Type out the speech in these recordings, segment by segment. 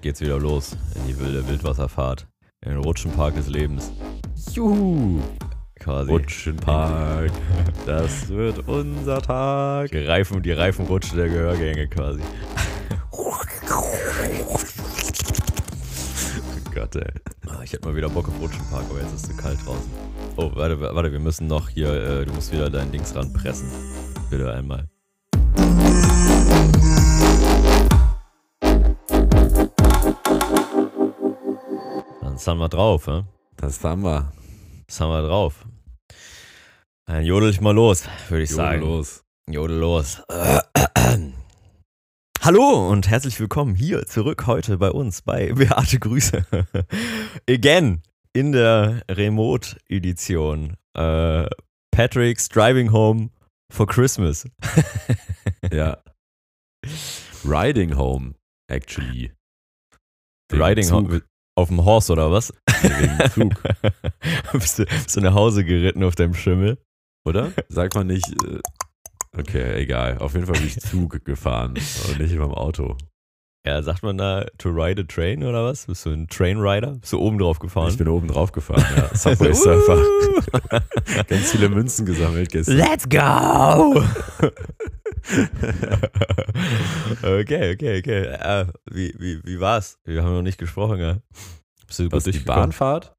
geht's wieder los in die wilde Wildwasserfahrt. In den Rutschenpark des Lebens. Juhu! Quasi. Rutschenpark, das wird unser Tag. Die Reifen, die Reifenrutsche der Gehörgänge quasi. Oh Gott, ey. Ah, Ich hätte mal wieder Bock auf Rutschenpark, aber jetzt ist es zu kalt draußen. Oh, warte, warte, wir müssen noch hier, äh, du musst wieder dein Dings ranpressen. Bitte einmal. Sind wir drauf, hä? Das haben wir. Das haben wir drauf. Dann jodel ich mal los, würde ich Jodel sagen. los. Jodel los. Hallo und herzlich willkommen hier zurück heute bei uns bei Beate Grüße. Again in der Remote-Edition. Äh, Patrick's Driving Home for Christmas. Ja. Riding home, actually. Riding Zug. Home auf dem Horse oder was? Wegen Zug, bist, du, bist du nach Hause geritten auf deinem Schimmel? oder? Sagt man nicht. äh, Okay, egal. Auf jeden Fall bin ich Zug gefahren und nicht beim Auto. Ja, sagt man da to ride a train oder was? Bist du ein Trainrider? Bist du oben drauf gefahren? Ich bin oben drauf gefahren, ja. Subway Surfer. Ganz viele Münzen gesammelt gestern. Let's go! okay, okay, okay. Äh, wie, wie, wie war's? Wir haben noch nicht gesprochen, ja. Bist du Was, die? Bahnfahrt?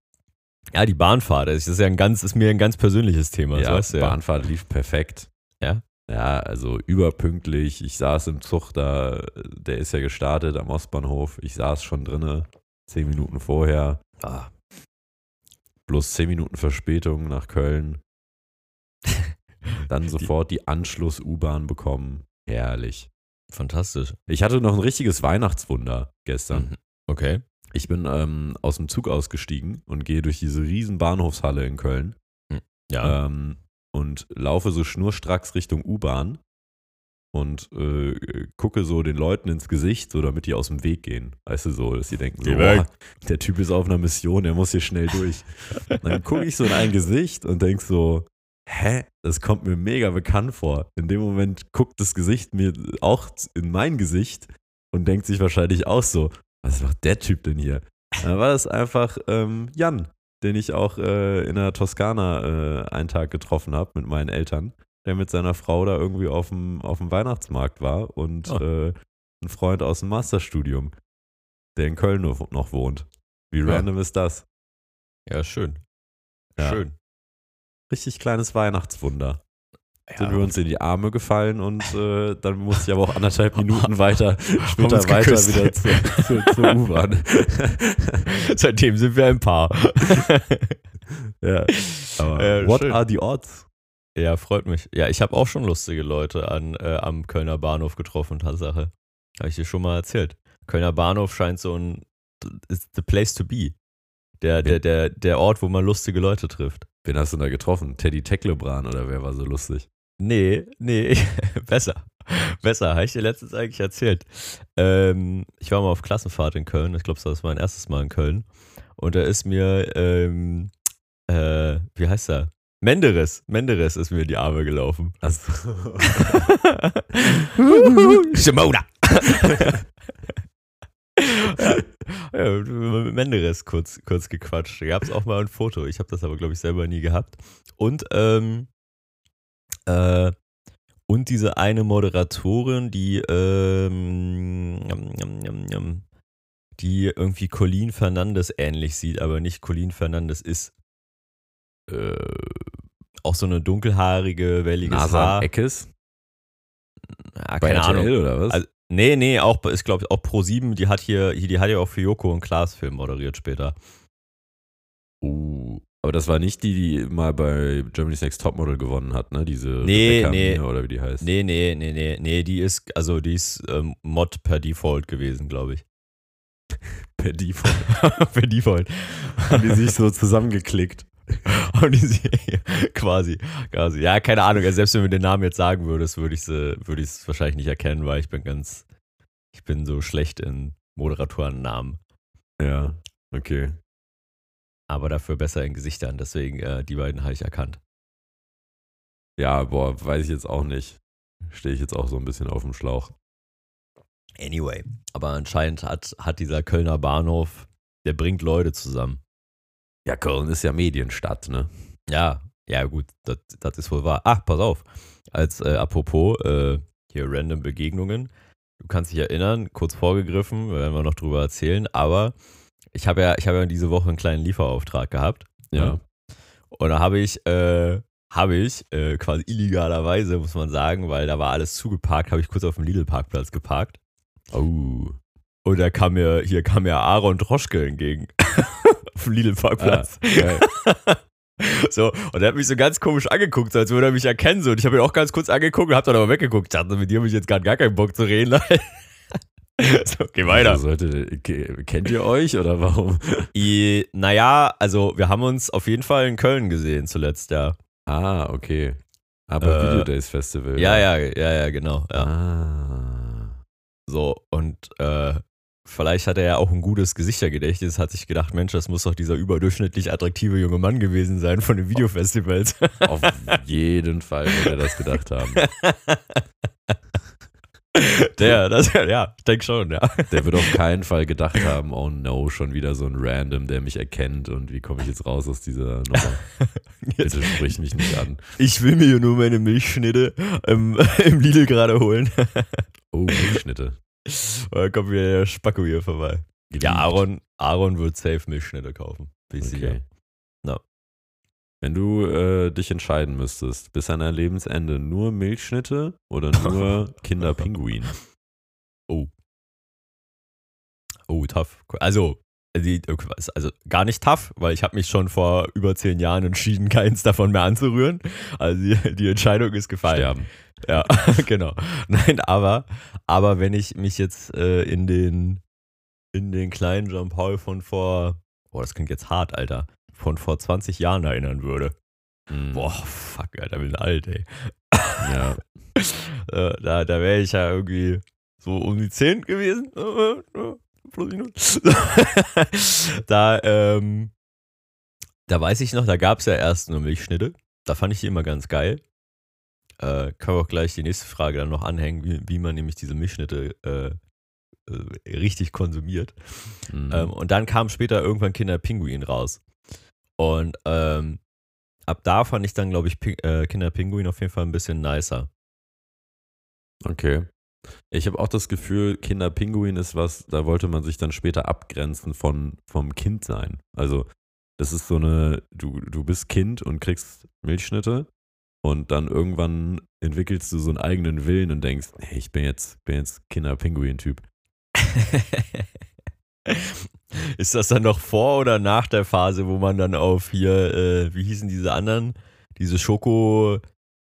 Ja, die Bahnfahrt. Das ist ja ein ganz, ist mir ein ganz persönliches Thema. Ja, weißt du ja. Bahnfahrt lief perfekt. Ja? Ja, also überpünktlich. Ich saß im Zug da, der ist ja gestartet am Ostbahnhof. Ich saß schon drinne, zehn Minuten vorher. Ah, Bloß zehn Minuten Verspätung nach Köln. Dann Die- sofort die Anschluss-U-Bahn bekommen. Herrlich. fantastisch. Ich hatte noch ein richtiges Weihnachtswunder gestern. Mhm. Okay. Ich bin ähm, aus dem Zug ausgestiegen und gehe durch diese riesen Bahnhofshalle in Köln. Ja. ähm, und laufe so schnurstracks Richtung U-Bahn und äh, gucke so den Leuten ins Gesicht, so damit die aus dem Weg gehen. Weißt du, so, dass sie denken, so. "Boah, der Typ ist auf einer Mission, der muss hier schnell durch. Dann gucke ich so in ein Gesicht und denk so, hä, das kommt mir mega bekannt vor. In dem Moment guckt das Gesicht mir auch in mein Gesicht und denkt sich wahrscheinlich auch so, was macht der Typ denn hier? Dann war das einfach ähm, Jan, den ich auch äh, in der Toskana äh, einen Tag getroffen habe mit meinen Eltern, der mit seiner Frau da irgendwie auf dem, auf dem Weihnachtsmarkt war und Ah. äh, ein Freund aus dem Masterstudium, der in Köln noch, noch wohnt. Wie Ja. random ist das? ja, schön. Ja. Schön. Richtig kleines Weihnachtswunder. Ja, Sind wir uns in die Arme gefallen und äh, dann musste ich aber auch anderthalb Minuten weiter, später weiter wieder zur, zur, zur U-Bahn. Seitdem sind wir ein Paar. ja. Aber Ja, what schön. are the odds? Ja, freut mich. Ja, ich habe auch schon lustige Leute an, äh, am Kölner Bahnhof getroffen, Tatsache. Habe ich dir schon mal erzählt. Kölner Bahnhof scheint so ein ist the place to be. Der, der, der, der Ort, wo man lustige Leute trifft. Wen hast du da getroffen? Teddy Tecklebran oder wer war so lustig? Nee, nee, besser. Besser, habe ich dir letztens eigentlich erzählt. Ähm, ich war mal auf Klassenfahrt in Köln. Ich glaube, das war mein erstes Mal in Köln. Und da ist mir, ähm, äh, wie heißt er? Menderes. Menderes ist mir in die Arme gelaufen. Also, Shimoda. ja, ja, mit Menderes kurz, kurz gequatscht. Da gab es auch mal ein Foto. Ich habe das aber, glaube ich, selber nie gehabt. Und, ähm, äh, und diese eine Moderatorin, die, ähm, die irgendwie Colleen Fernandes ähnlich sieht, aber nicht Colleen Fernandes ist. Äh, auch so eine dunkelhaarige, welliges Nasan Haar. Eckes? Ja, Bei keine Ahnung. oder was? Also, nee, nee, auch, ich glaube, auch Pro7, die hat hier, die hat ja auch für Joko und Klaas Film moderiert später. uh, aber das war nicht die, die mal bei Germany's Next Topmodel gewonnen hat, ne? Diese Nee, Rebecca nee. Mine oder wie die heißt. Nee, nee, nee, nee, nee, die ist, also die ist ähm, Mod per Default gewesen, glaube ich. Per Default. per Default. Haben die sich so zusammengeklickt. Und die sie quasi, quasi. Ja, keine Ahnung. Also selbst wenn du mir den Namen jetzt sagen würdest, würde ich es würde ich's wahrscheinlich nicht erkennen, weil ich bin ganz, ich bin so schlecht in Moderatorennamen. Ja, okay. Aber dafür besser in Gesichtern. Deswegen, äh, die beiden habe ich erkannt. Ja, boah, weiß ich jetzt auch nicht. Stehe ich jetzt auch so ein bisschen auf dem Schlauch. Anyway, aber anscheinend hat, hat dieser Kölner Bahnhof, der bringt Leute zusammen. Ja, Köln ist ja Medienstadt, ne? Ja, ja gut, das, ist wohl wahr. Ach, pass auf. Als äh, apropos äh, hier random Begegnungen. Du kannst dich erinnern, kurz vorgegriffen, werden wir noch drüber erzählen, aber ich habe ja, ich habe ja diese Woche einen kleinen Lieferauftrag gehabt. Ja. Und da habe ich, äh, habe ich äh, quasi illegalerweise, muss man sagen, weil da war alles zugeparkt, habe ich kurz auf dem Lidl-Parkplatz geparkt. Oh. Und da kam mir, hier kam mir Aaron Droschke entgegen. auf dem Lidl-Parkplatz. Ah. So, und er hat mich so ganz komisch angeguckt, so als würde er mich erkennen. So. Und ich habe ihn auch ganz kurz angeguckt und hab dann aber weggeguckt. Ich dachte, mit dir habe ich jetzt gerade gar keinen Bock zu reden. so, geh weiter. Also ke- kennt ihr euch oder warum? I, naja, also wir haben uns auf jeden Fall in Köln gesehen zuletzt, ja. Ah, okay. Aber Äh, Video Days Festival. Ja, ja, ja, ja, genau. Ja. Ah. So, und äh, vielleicht hat er ja auch ein gutes Gesichtergedächtnis, hat sich gedacht, Mensch, das muss doch dieser überdurchschnittlich attraktive junge Mann gewesen sein von den Videofestivals. Auf jeden Fall wird er das gedacht haben. Der, das, ja, ich denke schon, ja. Der wird auf keinen Fall gedacht haben, oh no, schon wieder so ein Random, der mich erkennt und wie komme ich jetzt raus aus dieser Nummer? Bitte sprich mich nicht an. Ich will mir nur meine Milchschnitte im, im Lidl gerade holen. Oh, Milchschnitte. Da kommt wieder der Spacko hier vorbei. Geliebt. Ja, Aaron, Aaron wird safe Milchschnitte kaufen. Bin ich sicher. Okay. No. Wenn du äh, dich entscheiden müsstest, bis an dein Lebensende nur Milchschnitte oder nur Kinderpinguin? Oh, tough. Also, also gar nicht tough, weil ich habe mich schon vor über zehn Jahren entschieden, keins davon mehr anzurühren. Also die, die Entscheidung ist gefallen. Sterben. Ja, genau. Nein, aber, aber wenn ich mich jetzt äh, in den in den kleinen Jean Paul von vor, oh, das klingt jetzt hart, Alter, von vor 20 Jahren erinnern würde. Mhm. Boah, fuck, Alter, bin alt, ey. Ja. Äh, da da wäre ich ja irgendwie so um die 10 gewesen. Äh, äh, da, ähm, da weiß ich noch, da gab es ja erst nur Milchschnitte. Da fand ich die immer ganz geil. Äh, können wir auch gleich die nächste Frage dann noch anhängen, wie, wie man nämlich diese Milchschnitte äh, äh, richtig konsumiert. Mhm. Ähm, und dann kam später irgendwann Kinderpinguin raus. Und ähm, ab da fand ich dann, glaube ich, Ping, äh, Kinderpinguin auf jeden Fall ein bisschen nicer. Okay. Ich habe auch das Gefühl, Kinderpinguin ist was, da wollte man sich dann später abgrenzen von, vom Kindsein. Also, das ist so eine, du, du bist Kind und kriegst Milchschnitte und dann irgendwann entwickelst du so einen eigenen Willen und denkst, hey, ich bin jetzt, bin jetzt Kinderpinguin-Typ. Ist das dann noch vor oder nach der Phase, wo man dann auf hier, äh, wie hießen diese anderen, diese Schoko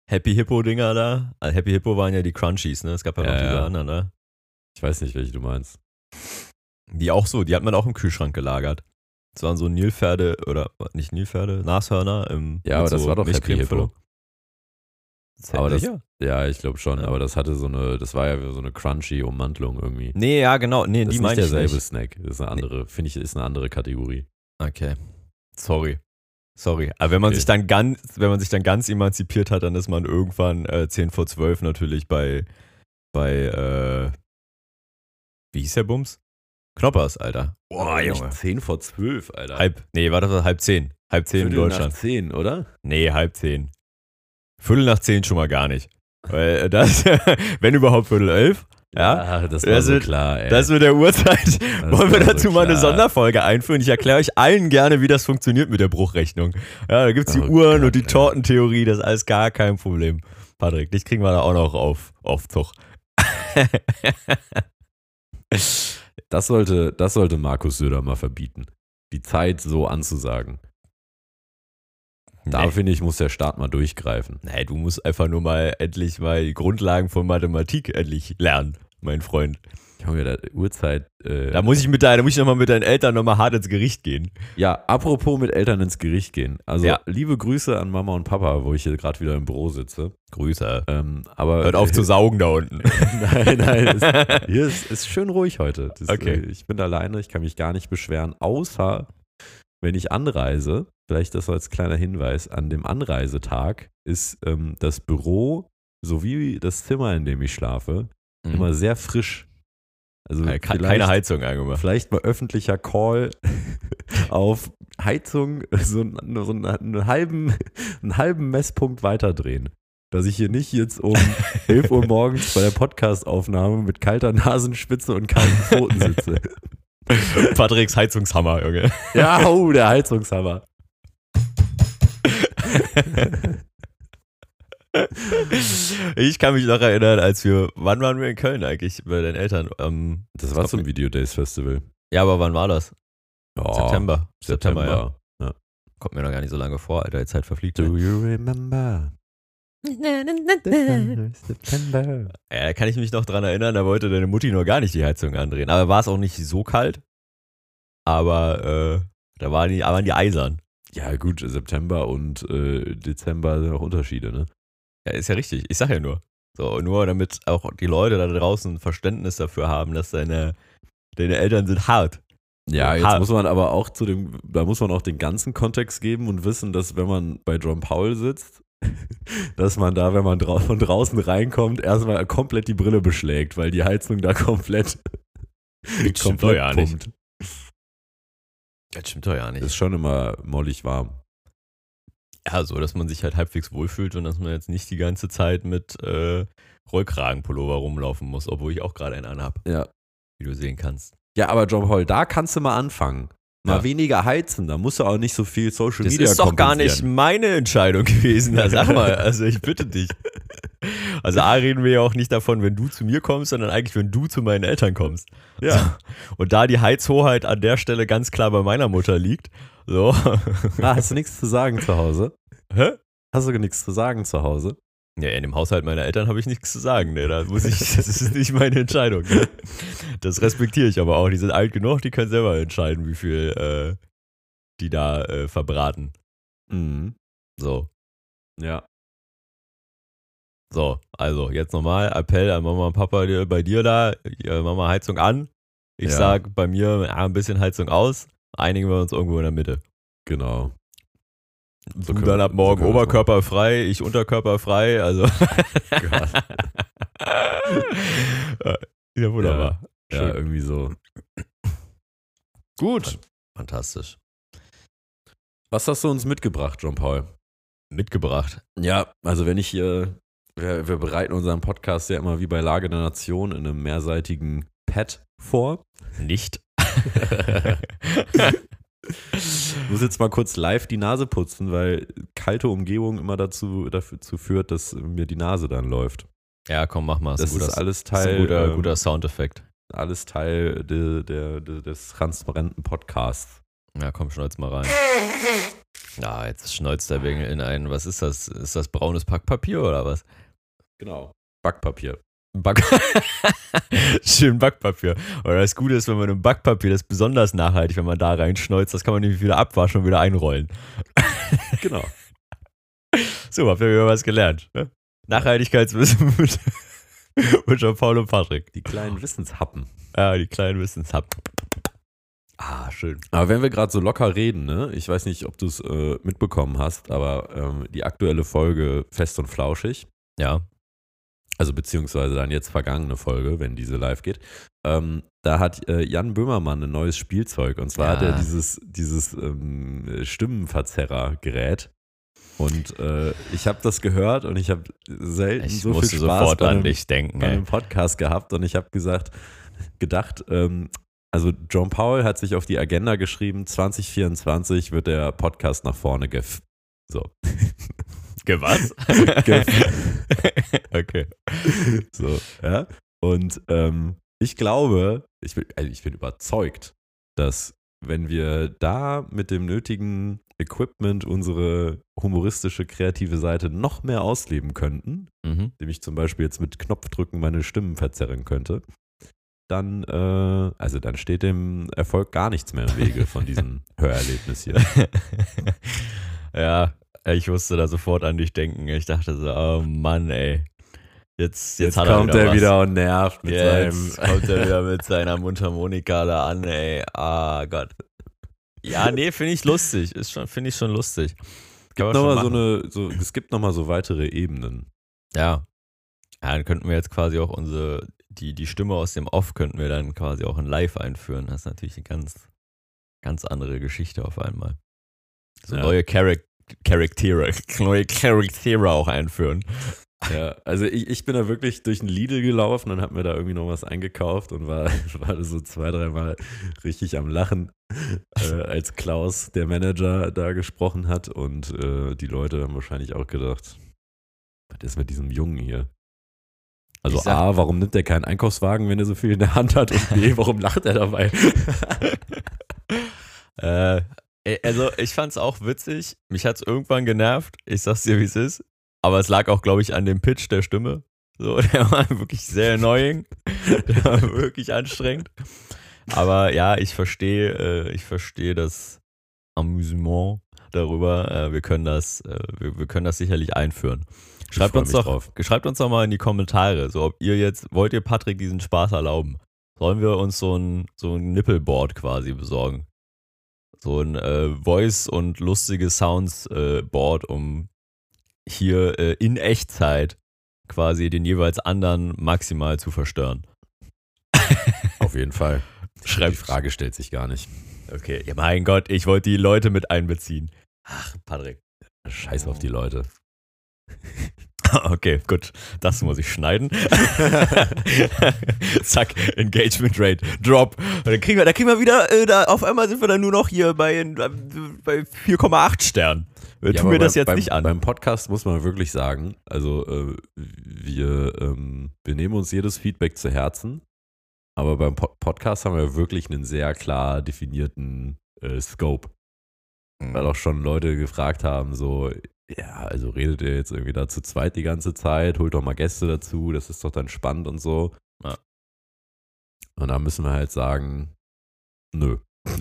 Happy Hippo Dinger da? Also Happy Hippo waren ja die Crunchies, ne? Es gab ja, Ja, noch diese ja. anderen, ne? Ich weiß nicht, welche du meinst. Die auch so, die hat man auch im Kühlschrank gelagert. Das waren so Nilpferde oder nicht Nilpferde, Nashörner im Ja, aber das so war doch Happy Milchcremefüllung. Hippo. Aber das-? Ja, ich glaube schon, Ja. aber das hatte so eine, das war ja so eine crunchy Ummantelung irgendwie. Nee, ja, genau. Nee, das die ist meine nicht ich derselbe nicht. Snack. Das ist eine andere, finde ich, ist eine andere Kategorie. Okay. Sorry. Sorry. Aber wenn man Okay. sich dann ganz, wenn man sich dann ganz emanzipiert hat, dann ist man irgendwann äh, 10 vor 12 natürlich bei, bei, äh, wie hieß der Bums? Knoppers, Alter. Boah, Junge. 10 vor 12, Alter. Halb, nee, warte, halb zehn. Halb zehn in Viertel Deutschland. Nach 10, oder? Nee, halb zehn. Viertel nach zehn schon mal gar nicht. Weil äh, das, wenn überhaupt Viertel elf. Ja, das war Das so wird- klar, ey. das mit der Uhrzeit. Wollen wir war so dazu mal eine. Sonderfolge einführen? Ich erkläre euch allen gerne, wie das funktioniert mit der Bruchrechnung. Ja, da gibt es die Oh Uhren Gott, und die ey. Tortentheorie, das ist alles gar kein Problem. Patrick, dich kriegen wir da auch noch auf, auf Zug. Das sollte, das sollte Markus Söder mal verbieten. Die Zeit so anzusagen. Da nee. finde ich, muss der Staat mal durchgreifen. nee, du musst einfach nur mal endlich mal die Grundlagen von Mathematik endlich lernen, mein Freund. Junge, da Uhrzeit. Äh, Da muss ich mit deiner, da muss ich nochmal mit deinen Eltern nochmal hart ins Gericht gehen. ja, apropos mit Eltern ins Gericht gehen. Also Ja. liebe Grüße an Mama und Papa, wo ich hier gerade wieder im Büro sitze. Grüße. Ähm, aber Hört auf zu saugen da unten. nein, nein. Es, hier ist, ist schön ruhig heute. Das, Okay. äh, Ich bin alleine, ich kann mich gar nicht beschweren, außer wenn ich anreise, vielleicht das als kleiner Hinweis, an dem Anreisetag ist ähm, das Büro sowie das Zimmer, in dem ich schlafe, Mhm. immer sehr frisch. Also Keine Heizung angemacht. vielleicht mal öffentlicher Call auf Heizung so, einen- so einen, einen, halben, einen halben Messpunkt weiterdrehen. Dass ich hier nicht jetzt um 11 Uhr morgens bei der Podcastaufnahme mit kalter Nasenspitze und kalten Pfoten sitze. Patricks Heizungshammer, Junge. Ja, oh, der Heizungshammer. Ich kann mich noch erinnern, als wir, wann waren wir in Köln eigentlich bei deinen Eltern? Ähm, Das war zum Video Days Festival. ja, aber wann war das? Ja, September. September, ja. ja. Kommt mir noch gar nicht so lange vor, Alter, die Zeit verfliegt. Do you remember? September. Ja, da kann ich mich noch dran erinnern, da wollte deine Mutti noch gar nicht die Heizung andrehen. Aber war es auch nicht so kalt. Aber äh, da waren die, waren die eisern. Ja, gut, September und äh, Dezember sind auch Unterschiede, ne? Ja, ist ja richtig. Ich sag ja nur. So, nur damit auch die Leute da draußen Verständnis dafür haben, dass deine, deine Eltern sind hart. Ja, jetzt Ha- muss man aber auch zu dem, da muss man auch den ganzen Kontext geben und wissen, dass wenn man bei John Paul sitzt, dass man da, wenn man drau von draußen reinkommt, erstmal komplett die Brille beschlägt, weil die Heizung da komplett, komplett ja nicht. Das stimmt doch ja nicht. Ist schon immer mollig warm. Ja, so, dass man sich halt halbwegs wohlfühlt und dass man jetzt nicht die ganze Zeit mit äh, Rollkragenpullover rumlaufen muss, obwohl ich auch gerade einen anhab, Ja. wie du sehen kannst. Ja, aber John Paul, da kannst du mal anfangen. Mal Ja. weniger heizen, da musst du auch nicht so viel Social Das Media ist doch gar nicht meine Entscheidung gewesen. Sag mal, also ich bitte dich. Also A reden wir ja auch nicht davon, wenn du zu mir kommst, sondern eigentlich, wenn du zu meinen Eltern kommst. Ja. Und da die Heizhoheit an der Stelle ganz klar bei meiner Mutter liegt, so. Ah, hast du nichts zu sagen zu Hause? Hä? Hast du nichts zu sagen zu Hause? Ja, in dem Haushalt meiner Eltern habe ich nichts zu sagen. Ne? Da muss ich, das ist nicht meine Entscheidung. Ne? Das respektiere ich aber auch. Die sind alt genug, die können selber entscheiden, wie viel äh, die da äh, verbraten. Mhm. So. Ja. So, also jetzt nochmal Appell an Mama und Papa bei dir da. Mama Heizung an. Ich Ja. sag bei mir ja, ein bisschen Heizung aus. Einigen wir uns irgendwo in der Mitte. Genau. So du dann ab so morgen das Oberkörper frei, ich Unterkörper frei. Also. ja, wunderbar. Ja, Schön. irgendwie so. Gut. Fantastisch. Was hast du uns mitgebracht, John Paul? Mitgebracht. Ja, also wenn ich hier, wir, wir bereiten unseren Podcast ja immer wie bei Lage der Nation in einem mehrseitigen Pad vor. Nicht. Ich muss jetzt mal kurz live die Nase putzen, weil kalte Umgebung immer dazu, dazu führt, dass mir die Nase dann läuft. ja, komm, mach mal. Das guter, ist alles ist ein Teil, guter, ähm, guter Soundeffekt. alles Teil de, der, de, des transparenten Podcasts. Ja, komm, schneuz mal rein. Ja, jetzt schneuzt der Wengel in ein, was ist das? Ist das braunes Packpapier oder was? Genau. Backpapier. Back Schön Backpapier. Aber das Gute ist, wenn man im Backpapier, das ist besonders nachhaltig, wenn man da reinschneuzt, das kann man nämlich wieder abwaschen und wieder einrollen. Genau. So, habt ihr wieder was gelernt. Ne? Nachhaltigkeitswissen mit, mit Jean-Paul und Patrick. Die kleinen Wissenshappen. Ja, die kleinen Wissenshab. Ah, schön. Aber wenn wir gerade so locker reden, ne? ich weiß nicht, ob du es äh, mitbekommen hast, aber ähm, die aktuelle Folge Fest und Flauschig, Ja. Also beziehungsweise dann jetzt vergangene Folge, wenn diese live geht, ähm, da hat äh, Jan Böhmermann ein neues Spielzeug und zwar Ja. hat er dieses, dieses ähm, Stimmenverzerrer-Gerät. Und äh, ich habe das gehört und ich habe selten Ich so viel musste Spaß sofort bei an einem, dich denken. bei einem Podcast gehabt und ich habe gesagt, gedacht, ähm, also John Paul hat sich auf die Agenda geschrieben, 2024 wird der Podcast nach vorne gef. So. Ge was? Okay. so, ja. Und ähm, ich glaube, ich bin, also ich bin überzeugt, dass wenn wir da mit dem nötigen Equipment unsere humoristische, kreative Seite noch mehr ausleben könnten, Mhm. indem ich zum Beispiel jetzt mit Knopfdrücken meine Stimmen verzerren könnte, dann, äh, also dann steht dem Erfolg gar nichts mehr im Wege von diesem Hörerlebnis hier. ja, ich musste da sofort an dich denken. Ich dachte so, oh Mann, ey. Jetzt, jetzt, Jetzt, kommt er er was. wieder und nervt mit Jetzt seinem. kommt er wieder mit seiner Mundharmonika da an, ey. Ah Gott. Ja, nee, finde ich lustig. Ist schon, finde ich schon lustig. Man schon Nochmal so eine, so, es gibt nochmal so weitere Ebenen. Ja. Ja, dann könnten wir jetzt quasi auch unsere die, die Stimme aus dem Off könnten wir dann quasi auch in Live einführen. Das ist natürlich eine ganz, ganz andere Geschichte auf einmal. So Ja. neue Charac Charaktere, neue Charaktere auch einführen. Ja, also ich, ich bin da wirklich durch den Lidl gelaufen und habe mir da irgendwie noch was eingekauft und war, war so zwei, dreimal richtig am Lachen, äh, als Klaus, der Manager, da gesprochen hat und äh, die Leute haben wahrscheinlich auch gedacht, was ist mit diesem Jungen hier? Also sag- A, warum nimmt er keinen Einkaufswagen, wenn er so viel in der Hand hat und B, warum lacht er dabei? Äh, also ich fand's auch witzig. Mich hat's irgendwann genervt. Ich sag's dir, wie es ist. Aber es lag auch, glaube ich, an dem Pitch der Stimme. So, der war wirklich sehr annoying. Der war wirklich anstrengend. Aber ja, ich verstehe, äh, ich verstehe das Amüsement darüber. Äh, wir können das, äh, wir, wir können das sicherlich einführen. Schreibt uns doch, drauf. schreibt uns doch mal in die Kommentare, so ob ihr jetzt, wollt ihr Patrick diesen Spaß erlauben? Sollen wir uns so ein, so ein Nippelboard quasi besorgen? So ein äh, Voice- und lustige Sounds-Board, um hier äh, in Echtzeit quasi den jeweils anderen maximal zu verstören. Auf jeden Fall. Die Schreibt. Frage stellt sich gar nicht. Okay, ja mein Gott, ich wollte die Leute mit einbeziehen. Ach, Patrick. Scheiß auf die Leute. Okay, gut. Das muss ich schneiden. Zack, Engagement Rate, Drop. Und dann kriegen wir, da kriegen wir wieder, äh, da, auf einmal sind wir dann nur noch hier bei, äh, bei 4,8 Sternen. Wir Ja, tun mir das beim- jetzt beim, nicht an. Beim Podcast muss man wirklich sagen, also äh, wir, ähm, wir nehmen uns jedes Feedback zu Herzen, aber beim Po- Podcast haben wir wirklich einen sehr klar definierten äh, Scope. Weil auch schon Leute gefragt haben, so, ja, also redet ihr jetzt irgendwie da zu zweit die ganze Zeit, holt doch mal Gäste dazu, das ist doch dann spannend und so. Ja. Und da müssen wir halt sagen, nö.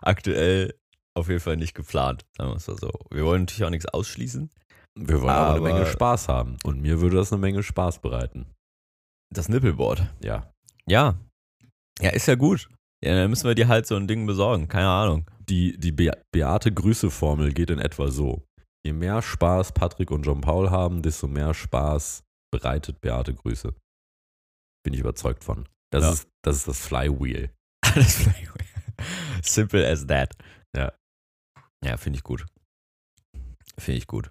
Aktuell auf jeden Fall nicht geplant, sagen wir es mal so. Wir wollen natürlich auch nichts ausschließen. Wir wollen aber, eine Aber- Menge Spaß haben. Und mir würde das eine Menge Spaß bereiten. Das Nippelboard. Ja. Ja. Ja, ist ja gut. Ja, dann müssen wir dir halt so ein Ding besorgen. Keine Ahnung. Die, die Be Beate Grüße-Formel geht in etwa so. Je mehr Spaß Patrick und John Paul haben, desto mehr Spaß bereitet Beate Grüße. Bin ich überzeugt von. Das, Ja. ist, das ist das Flywheel. Alles Flywheel. Simple as that. Ja. Ja, finde ich gut. Finde ich gut.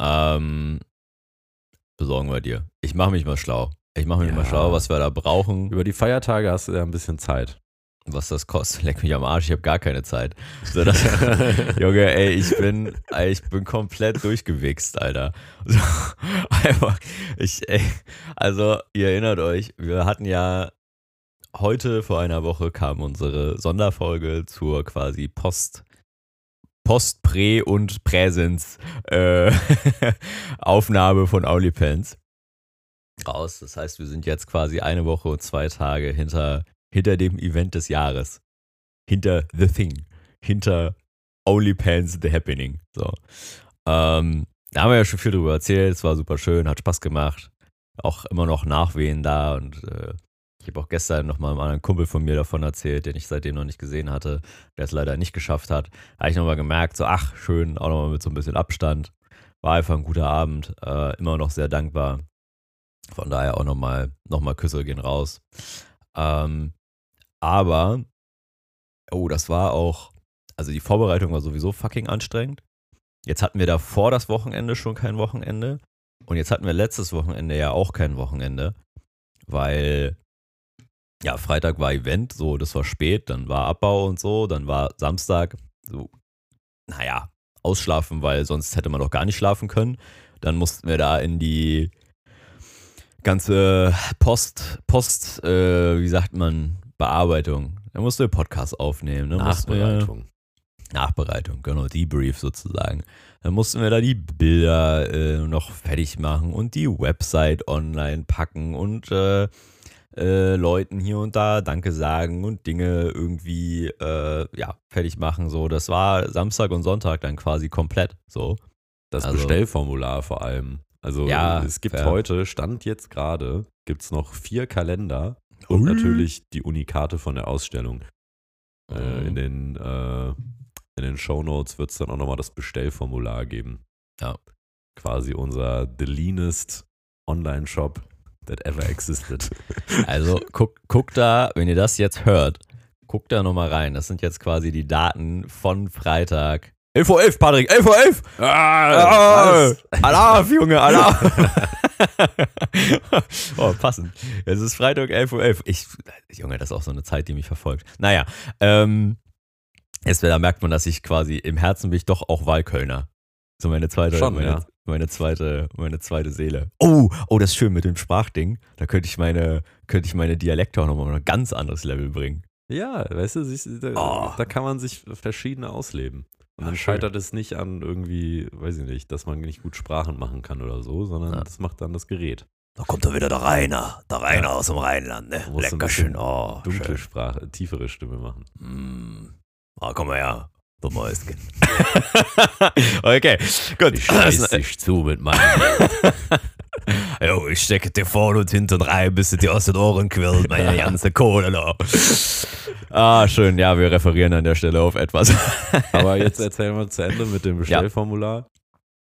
Ähm, besorgen wir dir. Ich mache mich mal schlau. Ich mache mich Ja. mal schlau, was wir da brauchen, Über die Feiertage hast du ja ein bisschen Zeit. was das kostet. Leck mich am Arsch, ich habe gar keine Zeit. So, das, Junge, ey, ich bin, ich bin komplett durchgewichst, Alter. So, einfach, ich, ey, also, ihr erinnert euch, wir hatten ja heute vor einer Woche kam unsere Sonderfolge zur quasi Post, Post, Prä und Präsens äh, Aufnahme von OnlyPants raus. Das heißt, wir sind jetzt quasi eine Woche und zwei Tage hinter, hinter dem Event des Jahres. Hinter The Thing. Hinter OnlyPants The Happening. So. Ähm, da haben wir ja schon viel drüber erzählt. Es war super schön, hat Spaß gemacht. Auch immer noch Nachwehen da und äh, ich habe auch gestern noch mal einem anderen Kumpel von mir davon erzählt, den ich seitdem noch nicht gesehen hatte, der es leider nicht geschafft hat. Da habe ich nochmal gemerkt, so ach, schön, auch nochmal mit so ein bisschen Abstand. War einfach ein guter Abend, äh, immer noch sehr dankbar. Von daher auch nochmal noch mal Küsse gehen raus. Ähm, aber, oh, das war auch, also die Vorbereitung war sowieso fucking anstrengend. Jetzt hatten wir davor das Wochenende schon kein Wochenende. Und jetzt hatten wir letztes Wochenende ja auch kein Wochenende, weil ja, Freitag war Event, so, das war spät, dann war Abbau und so, dann war Samstag, so, naja, ausschlafen, weil sonst hätte man doch gar nicht schlafen können. Dann mussten wir da in die ganze Post, Post, äh, wie sagt man, Bearbeitung. Da mussten wir Podcast aufnehmen. Ne? Wir- Nachbereitung. Nachbereitung, genau, Debrief sozusagen. Dann mussten wir da die Bilder äh, noch fertig machen und die Website online packen und äh, äh, Leuten hier und da Danke sagen und Dinge irgendwie äh, ja, fertig machen. So, das war Samstag und Sonntag dann quasi komplett so. Das Also- Bestellformular vor allem. Also Ja, es gibt fair. heute, Stand jetzt gerade, gibt es noch vier Kalender und Ui. natürlich die Unikate von der Ausstellung. Äh, Mhm. in den, äh, in den Shownotes wird es dann auch nochmal das Bestellformular geben. Ja. Quasi unser The Leanest Online-Shop that ever existed. Also guckt guck da, wenn ihr das jetzt hört, guckt da nochmal rein. Das sind jetzt quasi die Daten von Freitag. 11.11 Uhr, 11, Patrick, 11.11 Uhr! 11. Ah, Alarv, Junge, Alarv! oh, passend. Es ist Freitag 11.11 Uhr. 11. Ich, Junge, das ist auch so eine Zeit, die mich verfolgt. Naja, ähm, jetzt da merkt man, dass ich quasi im Herzen bin ich doch auch Wahlkölner. So meine zweite, Schon, meine, ja. meine zweite, meine zweite Seele. Oh, oh, das ist schön mit dem Sprachding. Da könnte ich meine, könnte ich meine Dialekte auch nochmal auf ein ganz anderes Level bringen. Ja, weißt du, da, Oh. da kann man sich verschiedene ausleben. Und dann scheitert es nicht an irgendwie, weiß ich nicht, dass man nicht gut Sprachen machen kann oder so, sondern Ja. das macht dann das Gerät. Da kommt doch wieder der Rainer. Der Rainer aus dem Rheinland, ne? Lecker schön. Oh, Dunkle schön. Sprache, tiefere Stimme machen. Mm. Ah, komm mal her. Du Mäuschen. okay, gut. dich zu mit meinem. Jo, ich stecke dir vorne und hinten rein, bis es dir aus den Ohren quillt, meine ganze Kohle da. Ah, schön. Ja, wir referieren an der Stelle auf etwas. Aber jetzt erzählen wir zu Ende mit dem Bestellformular.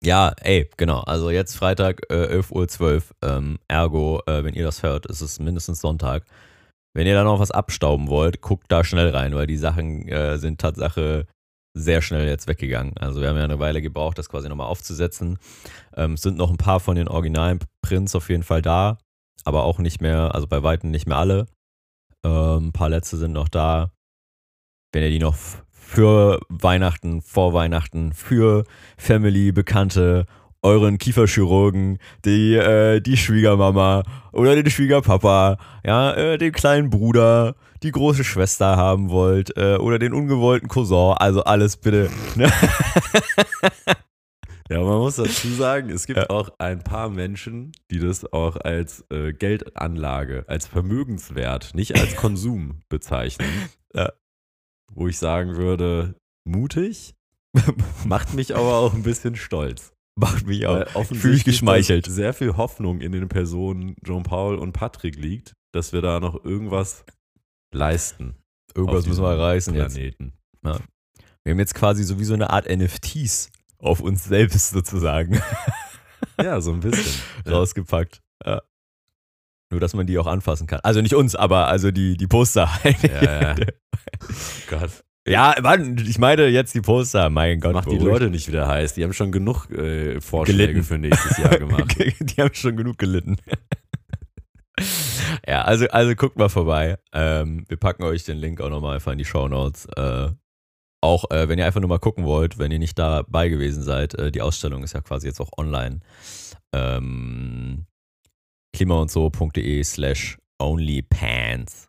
Ja, ey, genau. Also jetzt Freitag, äh, 11.12 Uhr. Ähm, ergo, äh, wenn ihr das hört, ist es mindestens Sonntag. Wenn ihr da noch was abstauben wollt, guckt da schnell rein, weil die Sachen äh, sind Tatsache sehr schnell jetzt weggegangen. Also wir haben ja eine Weile gebraucht, das quasi nochmal aufzusetzen. Ähm, es sind noch ein paar von den originalen Prints auf jeden Fall da, aber auch nicht mehr, also bei Weitem nicht mehr alle. Ähm, ein paar letzte sind noch da. Wenn ihr die noch für Weihnachten, vor Weihnachten, für Family, Bekannte, euren Kieferchirurgen, die, äh, die Schwiegermama oder den Schwiegerpapa, ja, äh, den kleinen Bruder, die große Schwester haben wollt äh, oder den ungewollten Cousin, also alles bitte. Ne? Ja, man muss dazu sagen, es gibt Ja. auch ein paar Menschen, die das auch als äh, Geldanlage, als Vermögenswert, nicht als Konsum bezeichnen. Ja. Wo ich sagen würde, mutig, macht mich aber auch ein bisschen stolz. Macht mich auch. Fühle offensichtlich mich geschmeichelt. Sehr viel Hoffnung in den Personen Jean-Paul und Patrick liegt, dass wir da noch irgendwas leisten. Irgendwas müssen wir reißen jetzt. Planeten. Wir haben jetzt quasi so wie so eine Art NFTs auf uns selbst sozusagen Ja, so ein bisschen. Rausgepackt. Ja. Nur, dass man die auch anfassen kann. Also nicht uns, aber also die, die Poster. Ja, ja. Gott. Ja, Mann, ich meine jetzt die Poster, mein Gott. Mach die beruhigt. Leute nicht wieder heiß. Die haben schon genug äh, Vorschläge Gelitten. für nächstes Jahr gemacht. die haben schon genug gelitten. ja, also, also guckt mal vorbei. Ähm, wir packen euch den Link auch nochmal einfach in die Show Notes. Äh, auch äh, wenn ihr einfach nur mal gucken wollt, wenn ihr nicht dabei gewesen seid, äh, die Ausstellung ist ja quasi jetzt auch online. Ähm, klimaundso.de slash onlypants.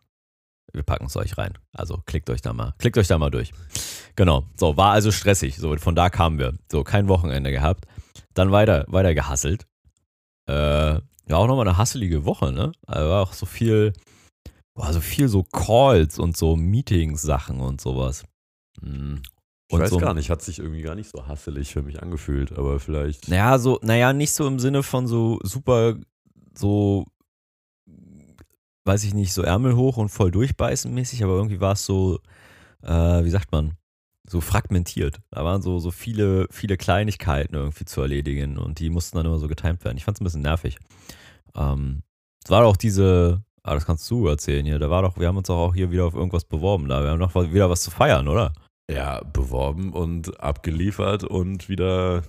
Wir packen es euch rein. Also klickt euch da mal, klickt euch da mal durch. Genau. So, war also stressig. So, von da kamen wir. So, kein Wochenende gehabt. Dann weiter, weiter gehasselt. Äh, ja, auch nochmal eine hasselige Woche, ne? Also war auch so viel, war so viel so Calls und so Meetings-Sachen und sowas. Mhm. Ich Und weiß so- gar nicht, hat sich irgendwie gar nicht so hasselig für mich angefühlt, aber vielleicht. Naja, so, naja, nicht so im Sinne von so super, so, weiß ich nicht, so Ärmel hoch und voll durchbeißen mäßig, aber irgendwie war es so, äh, wie sagt man, so fragmentiert. Da waren so, so viele, viele Kleinigkeiten irgendwie zu erledigen und die mussten dann immer so getimt werden. Ich fand es ein bisschen nervig. Ähm, es war doch diese, ah, das kannst du erzählen hier, da war doch, wir haben uns doch auch hier wieder auf irgendwas beworben da. Wir haben noch wieder was zu feiern, oder? Ja, beworben und abgeliefert und wieder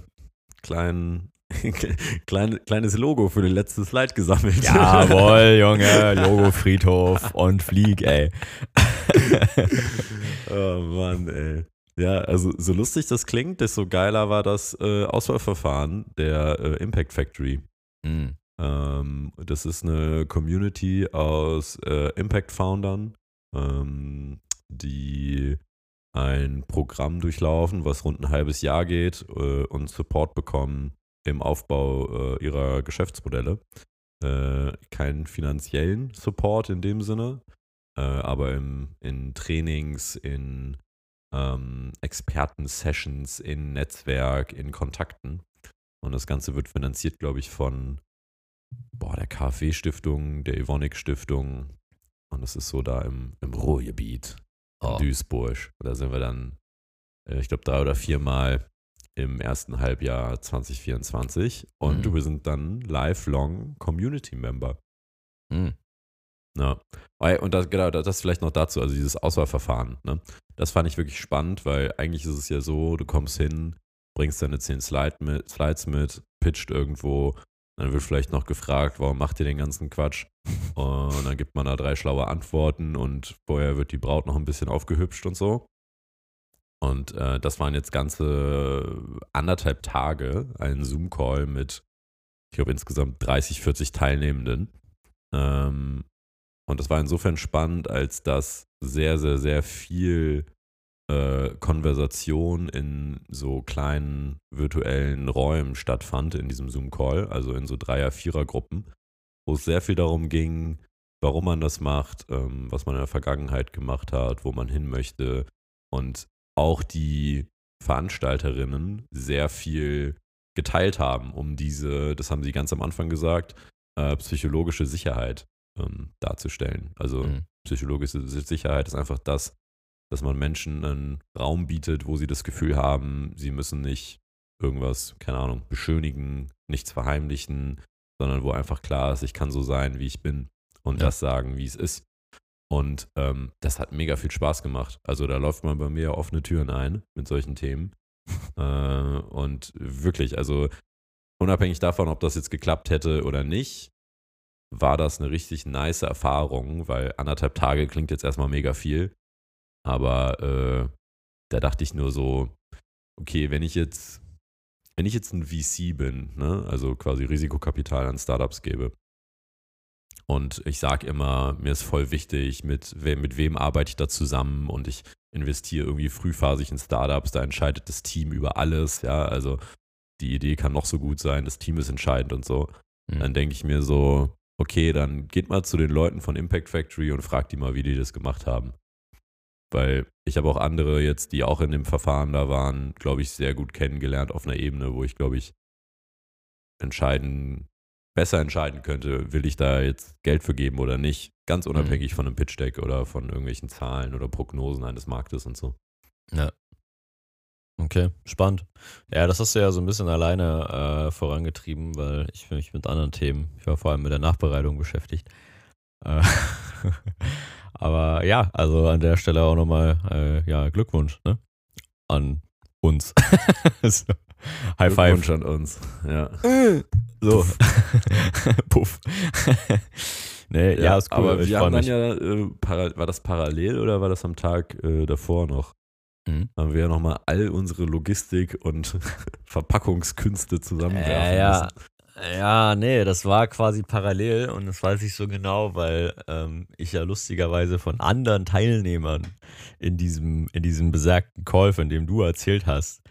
klein, klein, kleines Logo für den letzten Slide gesammelt. Jawohl, Junge, Logo Friedhof und Flieg, ey. oh Mann, ey. Ja, also so lustig das klingt, desto geiler war das äh, Auswahlverfahren der äh, Impact Factory. Mhm. Ähm, das ist eine Community aus äh, Impact-Foundern, ähm, die ein Programm durchlaufen, was rund ein halbes Jahr geht äh, und Support bekommen im Aufbau äh, ihrer Geschäftsmodelle. Äh, keinen finanziellen Support in dem Sinne, äh, aber im, in Trainings, in ähm, Experten-Sessions, in Netzwerk, in Kontakten. Und das Ganze wird finanziert, glaube ich, von boah, der KfW-Stiftung, der Evonik-Stiftung. Und das ist so da im, im Ruhrgebiet, Oh. Duisburg. Da sind wir dann, äh, ich glaube, drei oder viermal im ersten Halbjahr 2024. Und Mhm. wir sind dann lifelong Community-Member. Hm. Ja. Weil- Und das, genau, das vielleicht noch dazu, also dieses Auswahlverfahren. Ne? Das fand ich wirklich spannend, weil eigentlich ist es ja so, du kommst hin, bringst deine 10 Slide mit, Slides mit, pitcht irgendwo, dann wird vielleicht noch gefragt, warum macht ihr den ganzen Quatsch? Und dann gibt man da drei schlaue Antworten und vorher wird die Braut noch ein bisschen aufgehübscht und so. Und äh, das waren jetzt ganze anderthalb Tage, ein Zoom-Call mit, ich glaube, insgesamt 30, 40 Teilnehmenden. Ähm, und das war insofern spannend, als dass sehr, sehr, sehr viel äh, Konversation in so kleinen virtuellen Räumen stattfand in diesem Zoom-Call, also in so Dreier-, Vierer-Gruppen, wo es sehr viel darum ging, warum man das macht, ähm, was man in der Vergangenheit gemacht hat, wo man hin möchte und auch die Veranstalterinnen sehr viel geteilt haben, um diese, das haben sie ganz am Anfang gesagt, äh, psychologische Sicherheit ähm, darzustellen. Also Mhm. psychologische Sicherheit ist einfach das, dass man Menschen einen Raum bietet, wo sie das Gefühl haben, sie müssen nicht irgendwas, keine Ahnung, beschönigen, nichts verheimlichen, sondern wo einfach klar ist, ich kann so sein, wie ich bin und Ja. das sagen, wie es ist. Und ähm, das hat mega viel Spaß gemacht. Also da läuft man bei mir offene Türen ein mit solchen Themen. äh, und wirklich, also unabhängig davon, ob das jetzt geklappt hätte oder nicht, war das eine richtig nice Erfahrung, weil anderthalb Tage klingt jetzt erstmal mega viel. Aber äh, da dachte ich nur so, okay, wenn ich jetzt, wenn ich jetzt ein VC bin, ne, also quasi Risikokapital an Startups gebe, und ich sage immer, mir ist voll wichtig, mit, we mit wem arbeite ich da zusammen und ich investiere irgendwie frühphasig in Startups, da entscheidet das Team über alles, ja, also die Idee kann noch so gut sein, das Team ist entscheidend und so. Mhm. Dann denke ich mir so, okay, dann geht mal zu den Leuten von Impact Factory und fragt die mal, wie die das gemacht haben. Weil ich habe auch andere jetzt, die auch in dem Verfahren da waren, glaube ich, sehr gut kennengelernt auf einer Ebene, wo ich, glaube ich, entscheiden, besser entscheiden könnte, will ich da jetzt Geld für geben oder nicht. Ganz unabhängig von einem Pitch Deck oder von irgendwelchen Zahlen oder Prognosen eines Marktes und so. Okay, spannend. Ja, das hast du ja so ein bisschen alleine äh, vorangetrieben, weil ich mich mit anderen Themen, ich war vor allem mit der Nachbereitung beschäftigt. Äh, aber ja, also an der Stelle auch nochmal, äh, ja, Glückwunsch, ne? An uns. so. High five. Glückwunsch an uns. Ja. So. Puff. nee, ja, ist cool. Aber ich wir haben dann ja, äh, war das parallel oder war das am Tag äh, davor noch? Mhm. Haben wir ja nochmal all unsere Logistik und Verpackungskünste zusammenwerfen Äh, ja, müssen. Ja, nee, das war quasi parallel und das weiß ich so genau, weil ähm, ich ja lustigerweise von anderen Teilnehmern in diesem, in diesem besagten Call, von dem du erzählt hast,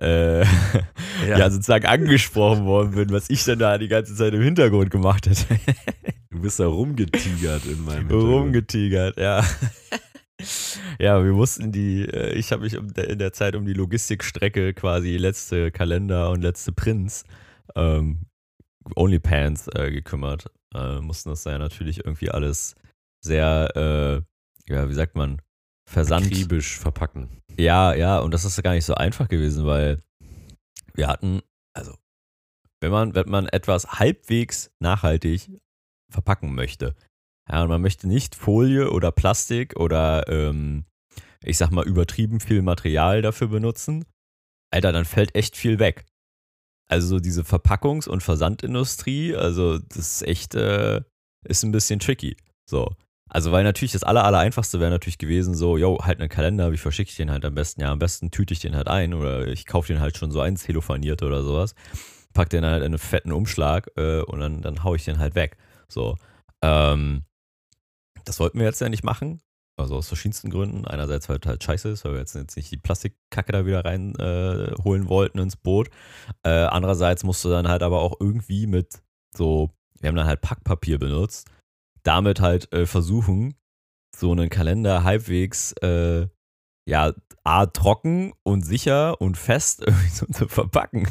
äh, ja. sozusagen angesprochen worden bin, was ich denn da die ganze Zeit im Hintergrund gemacht hätte. Du bist da rumgetigert in meinem. Rumgetigert, ja. Ja, wir mussten die, äh, ich habe mich in der Zeit um die Logistikstrecke quasi letzte Kalender und letzte Prints, ähm, Onlypants äh, gekümmert. Äh, mussten das ja natürlich irgendwie alles sehr, äh, ja, wie sagt man, versandt. Akribisch verpacken. Ja, ja, und das ist gar nicht so einfach gewesen, weil wir hatten, also, wenn man, wenn man etwas halbwegs nachhaltig verpacken möchte, ja, und man möchte nicht Folie oder Plastik oder, ähm, ich sag mal, übertrieben viel Material dafür benutzen, Alter, dann fällt echt viel weg. Also so diese Verpackungs- und Versandindustrie, also das ist echt, äh, ist ein bisschen tricky. So. Also, weil natürlich das aller, aller einfachste wäre natürlich gewesen, so, yo, halt einen Kalender, wie verschicke ich den halt am besten? Ja, am besten tüte ich den halt ein oder ich kaufe den halt schon so ein, zellofaniert oder sowas, pack den halt in einen fetten Umschlag äh, und dann, dann hau ich den halt weg. So. Ähm, das wollten wir jetzt ja nicht machen. Also aus verschiedensten Gründen. Einerseits, weil es halt scheiße ist, weil wir jetzt, jetzt nicht die Plastikkacke da wieder reinholen äh, wollten ins Boot. Äh, andererseits musst du dann halt aber auch irgendwie mit so, wir haben dann halt Packpapier benutzt, damit halt äh, versuchen, so einen Kalender halbwegs, äh, ja, A, trocken und sicher und fest irgendwie so zu verpacken.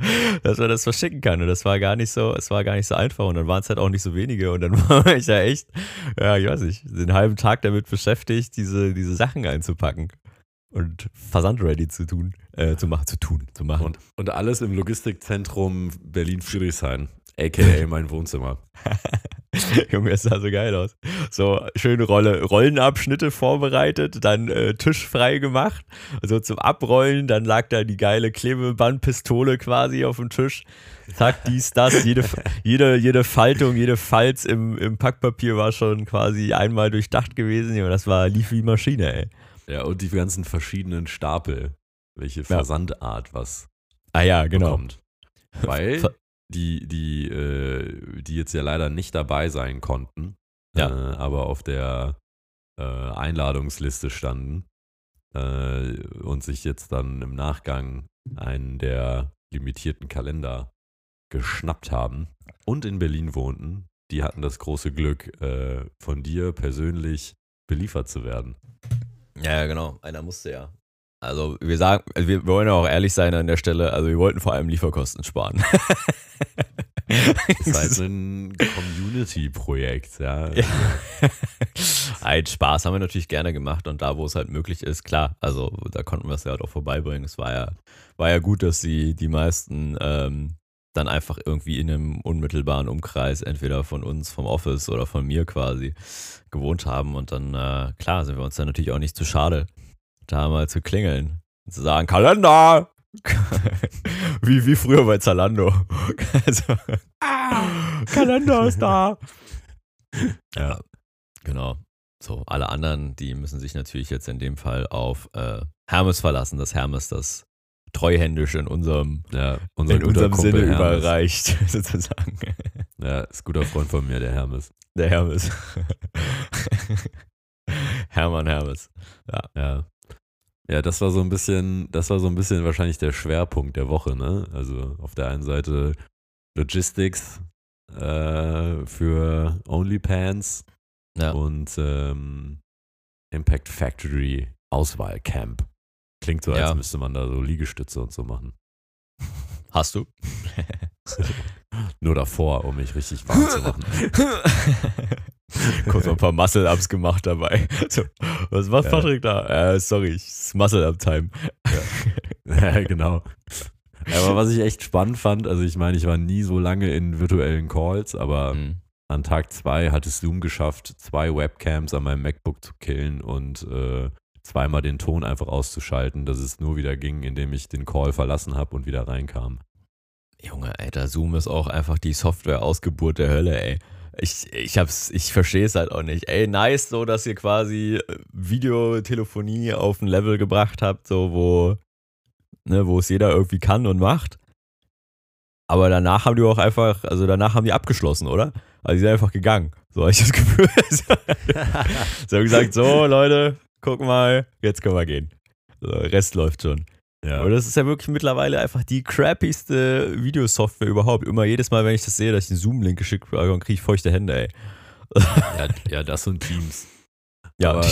Dass man das verschicken kann. Und das war gar nicht so, es war gar nicht so einfach. Und dann waren es halt auch nicht so wenige. Und dann war ich ja echt, ja, ich weiß nicht, den halben Tag damit beschäftigt, diese, diese Sachen einzupacken und versandready zu tun, äh, zu machen, zu tun, zu machen. Und, und alles im Logistikzentrum Berlin-Friedrichshain, a.k.a. mein Wohnzimmer. Junge, es sah so geil aus. So schöne Rolle, Rollenabschnitte vorbereitet, dann äh, Tisch frei gemacht. So zum Abrollen, dann lag da die geile Klebebandpistole quasi auf dem Tisch. Zack, dies, das, jede, jede, jede Faltung, jede Falz im, im Packpapier war schon quasi einmal durchdacht gewesen. Junge, das war lief wie Maschine, ey. Ja, und die ganzen verschiedenen Stapel, welche Versandart was Ah ja, genau. bekommt. Weil die, die, äh, die jetzt ja leider nicht dabei sein konnten, Ja. äh, aber auf der äh, Einladungsliste standen äh, und sich jetzt dann im Nachgang einen der limitierten Kalender geschnappt haben und in Berlin wohnten, die hatten das große Glück, äh, von dir persönlich beliefert zu werden. Ja, ja, genau. Einer musste ja. Also wir sagen, also wir wollen ja auch ehrlich sein an der Stelle, also wir wollten vor allem Lieferkosten sparen. Das ist halt ein Community-Projekt, ja. Ja. Ein Spaß haben wir natürlich gerne gemacht und da, wo es halt möglich ist, klar, also da konnten wir es ja halt auch vorbeibringen. Es war ja, war ja gut, dass die, die meisten ähm, dann einfach irgendwie in einem unmittelbaren Umkreis, entweder von uns, vom Office oder von mir quasi, gewohnt haben. Und dann, äh, klar, sind wir uns dann natürlich auch nicht zu schade, da mal zu klingeln und zu sagen, Kalender! wie, wie früher bei Zalando. also, Kalender ist da. Ja, genau. So, alle anderen, die müssen sich natürlich jetzt in dem Fall auf äh, Hermes verlassen, dass Hermes das treuhändisch in unserem, Ja, unser in unserem Kumpel Sinne Hermes. überreicht, sozusagen. Ja, ist ein guter Freund von mir, der Hermes. Der Hermes. Hermann Hermes. Ja. Ja, das war so ein bisschen, das war so ein bisschen wahrscheinlich der Schwerpunkt der Woche, ne? Also auf der einen Seite Logistics äh, für OnlyPants Ja. und ähm, Impact Factory Auswahlcamp. Klingt so, als Ja. müsste man da so Liegestütze und so machen. Hast du? Nur davor, um mich richtig warm zu machen. Kurz mal ein paar Muscle-Ups gemacht dabei. So, was macht Ja. Patrick da? Äh, sorry, es ist Muscle-Up-Time. ja, genau. Aber was ich echt spannend fand, also ich meine, ich war nie so lange in virtuellen Calls, aber Mhm. an Tag zwei hat es Zoom geschafft, zwei Webcams an meinem MacBook zu killen und äh, zweimal den Ton einfach auszuschalten, dass es nur wieder ging, indem ich den Call verlassen habe und wieder reinkam. Junge, Alter, Zoom ist auch einfach die Software-Ausgeburt der Hölle, ey. Ich, ich hab's, ich verstehe es halt auch nicht. Ey, nice, so dass ihr quasi äh, Videotelefonie auf ein Level gebracht habt, so wo, ne, wo es jeder irgendwie kann und macht. Aber danach haben die auch einfach, also danach haben die abgeschlossen, oder? Also die sind einfach gegangen. So habe ich das Gefühl. Sie haben gesagt, so Leute, guck mal, jetzt können wir gehen. So, Rest läuft schon. Ja, Aber das ist ja wirklich mittlerweile einfach die crappigste Videosoftware überhaupt. Immer jedes Mal, wenn ich das sehe, dass ich einen Zoom-Link geschickt bekomme, kriege ich feuchte Hände, ey. ja, ja, das und Teams. Ja, Aber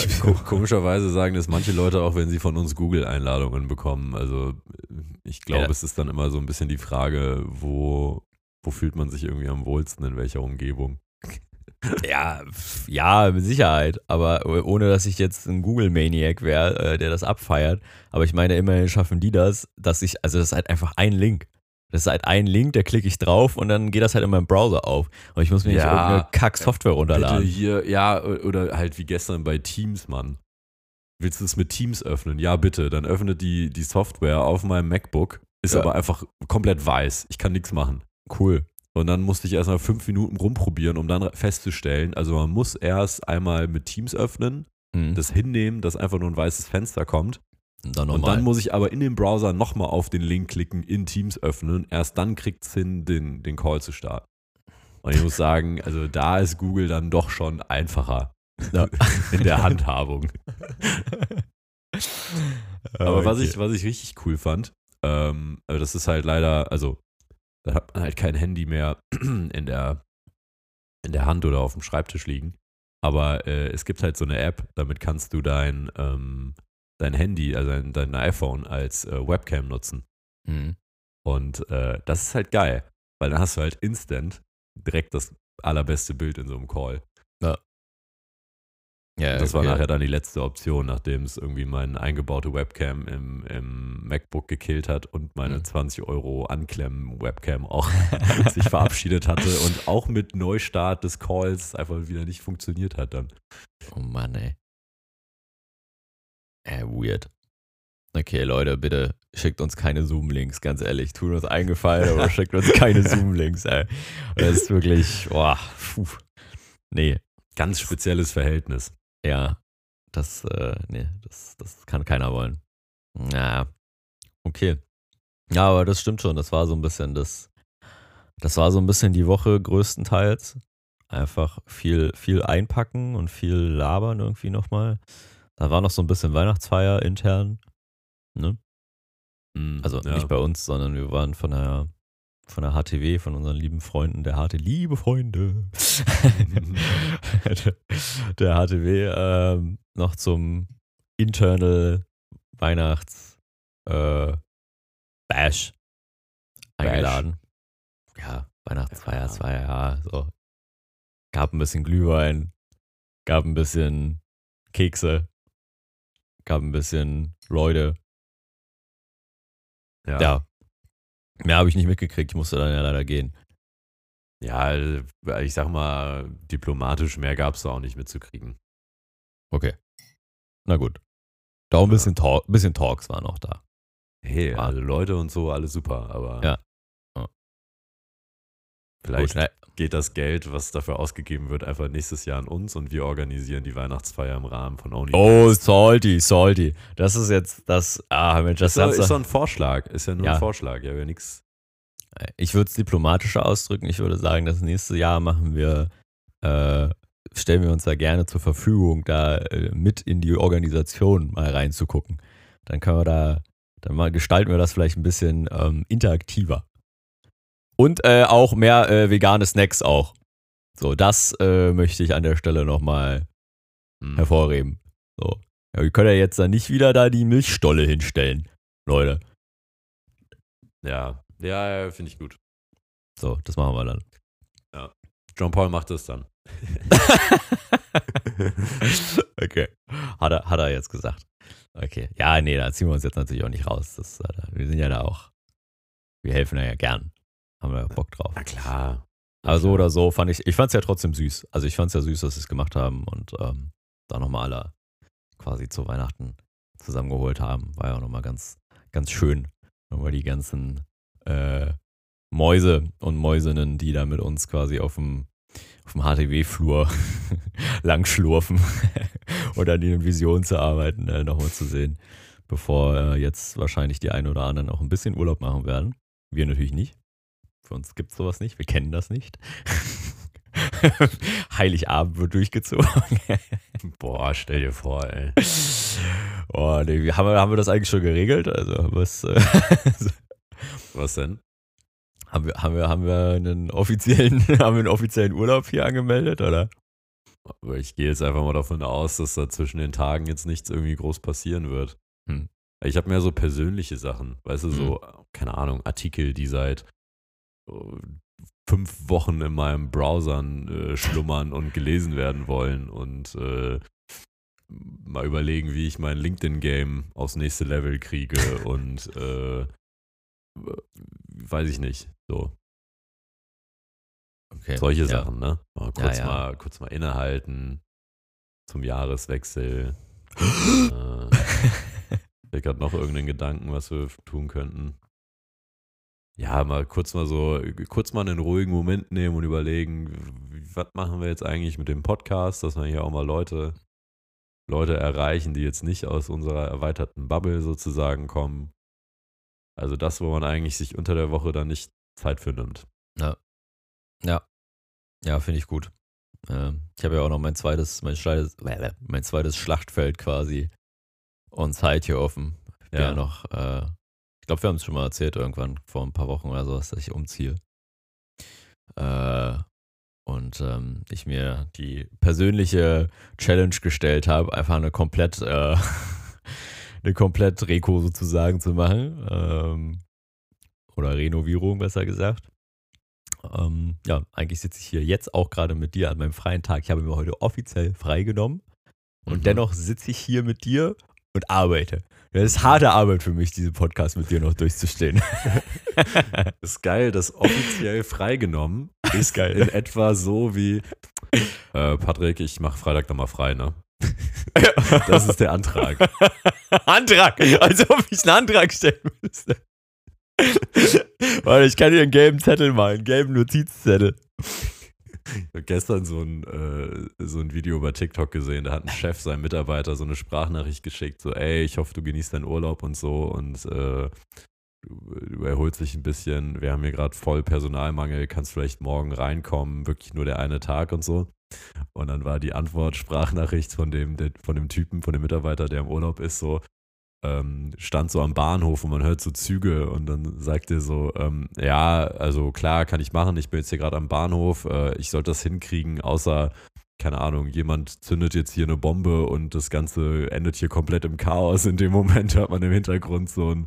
komischerweise sagen das manche Leute auch, wenn sie von uns Google-Einladungen bekommen. Also ich glaube, Ja. es ist dann immer so ein bisschen die Frage, wo, wo fühlt man sich irgendwie am wohlsten, in welcher Umgebung. Ja, ja, mit Sicherheit. Aber ohne, dass ich jetzt ein Google-Maniac wäre, äh, der das abfeiert. Aber ich meine, immerhin schaffen die das, dass ich, also das ist halt einfach ein Link. Das ist halt ein Link, da klicke ich drauf und dann geht das halt in meinem Browser auf. Und ich muss mir nicht Ja, irgendeine Kack-Software Bitte runterladen. hier, ja, oder halt wie gestern bei Teams, Mann. Willst du es mit Teams öffnen? Ja, bitte. Dann öffnet die, die Software auf meinem MacBook, ist Ja. aber einfach komplett weiß. Ich kann nichts machen. Cool. Und dann musste ich erstmal fünf Minuten rumprobieren, um dann festzustellen, also man muss erst einmal mit Teams öffnen, Mhm. das hinnehmen, dass einfach nur ein weißes Fenster kommt. und dann Und dann muss ich aber in dem Browser nochmal auf den Link klicken, in Teams öffnen. Erst dann kriegt es hin, den, den Call zu starten. Und ich muss sagen, also da ist Google dann doch schon einfacher Ja. in der Handhabung. Aber was, Okay. ich, was ich richtig cool fand, ähm, aber das ist halt leider, also da hat man halt kein Handy mehr in der, in der Hand oder auf dem Schreibtisch liegen. Aber äh, es gibt halt so eine App, damit kannst du dein, ähm, dein Handy, also dein, dein iPhone als äh, Webcam nutzen. Mhm. Und äh, das ist halt geil, weil dann hast du halt instant direkt das allerbeste Bild in so einem Call. Ja, das war okay. nachher dann die letzte Option, nachdem es irgendwie meine eingebaute Webcam im, im MacBook gekillt hat und meine Mhm. 20 Euro Anklemmen-Webcam auch sich verabschiedet hatte und auch mit Neustart des Calls einfach wieder nicht funktioniert hat dann. Oh Mann, ey. Äh, weird. Okay, Leute, bitte schickt uns keine Zoom-Links, ganz ehrlich. Tut uns eingefallen, aber schickt uns keine Zoom-Links, ey. Das ist wirklich, boah, puh. Nee, Ganz spezielles Verhältnis. Ja. Das, äh, nee, das, das kann keiner wollen. Na, okay. Ja, aber das stimmt schon. Das war so ein bisschen das, das war so ein bisschen die Woche größtenteils. Einfach viel, viel einpacken und viel labern irgendwie nochmal. Da war noch so ein bisschen Weihnachtsfeier intern. Ne? Mhm, Also ja. nicht bei uns, sondern wir waren von der, von der HTW, von unseren lieben Freunden, der HT, liebe Freunde, der, HTW ähm, noch zum Internal Weihnachts äh, Bash eingeladen. Ja, Weihnachtsfeier, Ja. es war ja so. Gab ein bisschen Glühwein, gab ein bisschen Kekse, gab ein bisschen Leute. ja. Ja. Mehr habe ich nicht mitgekriegt, ich musste dann ja leider gehen. Ja, ich sag mal, diplomatisch mehr gab es da auch nicht mitzukriegen. Okay. Na gut. Da auch ein bisschen, Talk, bisschen Talks waren auch da. Hey, War- alle Leute und so, alles super, aber. Ja. Vielleicht Gut, ne? geht das Geld, was dafür ausgegeben wird, einfach nächstes Jahr an uns und wir organisieren die Weihnachtsfeier im Rahmen von Only. Oh, salty, salty. Das ist jetzt das. Ah, Mensch, das ist, Ganze- ist doch ein Vorschlag, ist ja nur Ja. ein Vorschlag, ja, wäre nichts. Ich würde es diplomatischer ausdrücken. Ich würde sagen, das nächste Jahr machen wir, äh, stellen wir uns da gerne zur Verfügung, da äh, mit in die Organisation mal reinzugucken. Dann können wir da, dann mal gestalten wir das vielleicht ein bisschen ähm, interaktiver. Und äh, auch mehr äh, vegane Snacks auch. So, das äh, möchte ich an der Stelle nochmal Hm. hervorheben. So. Ja, wir können ja jetzt dann nicht wieder da die Milchstolle hinstellen, Leute. Ja, ja, ja finde ich gut. So, das machen wir dann. John Paul macht das dann. okay. Hat er, hat er jetzt gesagt. Okay. Ja, nee, da ziehen wir uns jetzt natürlich auch nicht raus. Das, äh, wir sind ja da auch. Wir helfen ja gern. Haben wir ja Bock drauf. Na klar. Aber so oder so fand ich, ich fand es ja trotzdem süß. Also ich fand es ja süß, dass sie es gemacht haben und ähm, da nochmal alle quasi zu Weihnachten zusammengeholt haben. War ja auch nochmal ganz, ganz schön. Nochmal die ganzen äh, Mäuse und Mäusinnen, die da mit uns quasi auf dem, auf dem HTW-Flur langschlurfen und an ihren Visionen zu arbeiten, äh, nochmal zu sehen. Bevor äh, jetzt wahrscheinlich die einen oder anderen auch ein bisschen Urlaub machen werden. Wir natürlich nicht. Für uns gibt es sowas nicht. Wir kennen das nicht. Heiligabend wird durchgezogen. Boah, stell dir vor, ey. oh, nee, haben, wir, haben wir das eigentlich schon geregelt? Also, was, äh, Was denn? haben, wir, haben, wir, haben wir einen offiziellen, haben wir einen offiziellen Urlaub hier angemeldet, oder? Aber ich gehe jetzt einfach mal davon aus, dass da zwischen den Tagen jetzt nichts irgendwie groß passieren wird. Hm. Ich habe mehr so persönliche Sachen, weißt du, so, keine Ahnung, Artikel, die seit äh, fünf Wochen in meinem Browser äh, schlummern und gelesen werden wollen und äh, mal überlegen, wie ich mein LinkedIn-Game aufs nächste Level kriege und äh, weiß ich nicht, so. Okay. Solche ja. Sachen, ne? Mal kurz, Ja, ja. Mal, kurz mal innehalten zum Jahreswechsel. äh, ich gerade noch irgendeinen Gedanken, was wir tun könnten. Ja, mal kurz mal so, kurz mal einen ruhigen Moment nehmen und überlegen, was machen wir jetzt eigentlich mit dem Podcast, dass wir hier auch mal Leute, Leute erreichen, die jetzt nicht aus unserer erweiterten Bubble sozusagen kommen. Also das, wo man eigentlich sich unter der Woche dann nicht Zeit für nimmt. Ja, finde ich gut. Ähm, ich habe ja auch noch mein zweites, mein zweites, mein zweites Schlachtfeld quasi on site hier offen. Ich bin ja, Ja. noch, äh, glaube, wir haben es schon mal erzählt irgendwann vor ein paar Wochen oder so, dass ich umziehe. Äh, und ähm, ich mir die persönliche Challenge gestellt habe, einfach eine komplett, äh, eine komplett Reko sozusagen zu machen. Ähm, oder Renovierung, besser gesagt. Ähm, ja, eigentlich sitze ich hier jetzt auch gerade mit dir an meinem freien Tag. Ich habe mir heute offiziell freigenommen. Und Mhm. dennoch sitze ich hier mit dir und arbeite. Das ist harte Arbeit für mich, diesen Podcast mit dir noch durchzustehen. Ist geil, das offiziell freigenommen ist geil. in etwa so wie äh, Patrick, ich mache Freitag nochmal frei, ne? Das ist der Antrag. Antrag, als ob ich einen Antrag stellen müsste. Warte, ich kann dir einen gelben Zettel malen, einen gelben Notizzettel. Ich habe gestern so ein, äh, so ein Video bei TikTok gesehen, da hat ein Chef seinem Mitarbeiter so eine Sprachnachricht geschickt, so, ey, ich hoffe, du genießt deinen Urlaub und so. Und äh, du, erholst dich ein bisschen, wir haben hier gerade voll Personalmangel, kannst vielleicht morgen reinkommen, wirklich nur der eine Tag und so. Und dann war die Antwort Sprachnachricht von dem, von dem Typen, von dem Mitarbeiter, der im Urlaub ist, so, ähm, stand so am Bahnhof und man hört so Züge und dann sagt er so, ähm, ja, also klar, kann ich machen, ich bin jetzt hier gerade am Bahnhof, äh, ich sollte das hinkriegen, außer, keine Ahnung, jemand zündet jetzt hier eine Bombe und das Ganze endet hier komplett im Chaos. In dem Moment hört man im Hintergrund so ein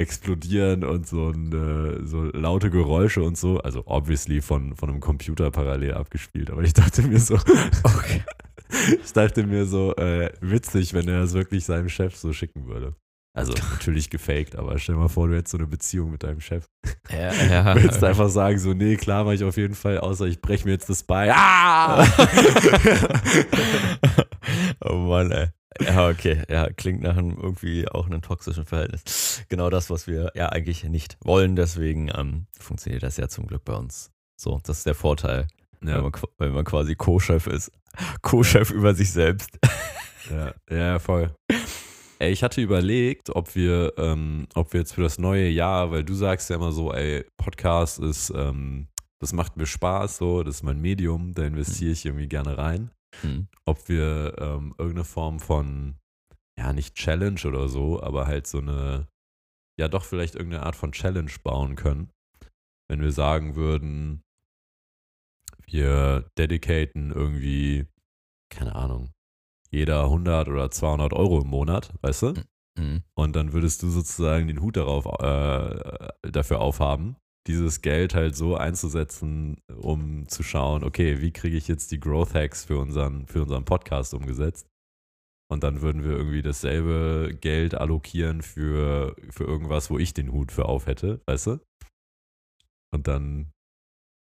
Explodieren und so, ein, äh, so laute Geräusche und so, also obviously von, von einem Computer parallel abgespielt, aber ich dachte mir so, Okay. ich dachte mir so, äh, witzig, wenn er das wirklich seinem Chef so schicken würde. Also natürlich gefaked, aber stell dir mal vor, du hättest so eine Beziehung mit deinem Chef. Ja, ja. Willst du einfach sagen, so, nee, klar mache ich auf jeden Fall, außer ich breche mir jetzt das Bein. Ah! oh Mann, ey. Ja, okay. Ja, klingt nach einem irgendwie auch einem toxischen Verhältnis. Genau das, was wir ja eigentlich nicht wollen. Deswegen ähm, funktioniert das ja zum Glück bei uns. So, das ist der Vorteil, wenn, ja, man, qu- wenn man quasi Co-Chef ist. Co-Chef über sich selbst. ja, ja, voll. Ey, ich hatte überlegt, ob wir, ähm, ob wir jetzt für das neue Jahr, weil du sagst ja immer so, ey, Podcast ist, ähm, das macht mir Spaß, so, das ist mein Medium, da investiere ich irgendwie gerne rein. Hm. ob wir ähm, irgendeine Form von, ja, nicht Challenge oder so, aber halt so eine, ja, doch vielleicht irgendeine Art von Challenge bauen können. Wenn wir sagen würden, wir dedicaten irgendwie, keine Ahnung, jeder 100 oder 200 Euro im Monat, weißt du? Hm. Und dann würdest du sozusagen den Hut darauf, äh, dafür aufhaben, dieses Geld halt so einzusetzen, um zu schauen, okay, wie kriege ich jetzt die Growth Hacks für unseren, für unseren Podcast umgesetzt? Und dann würden wir irgendwie dasselbe Geld allokieren für, für irgendwas, wo ich den Hut für auf hätte, weißt du? Und dann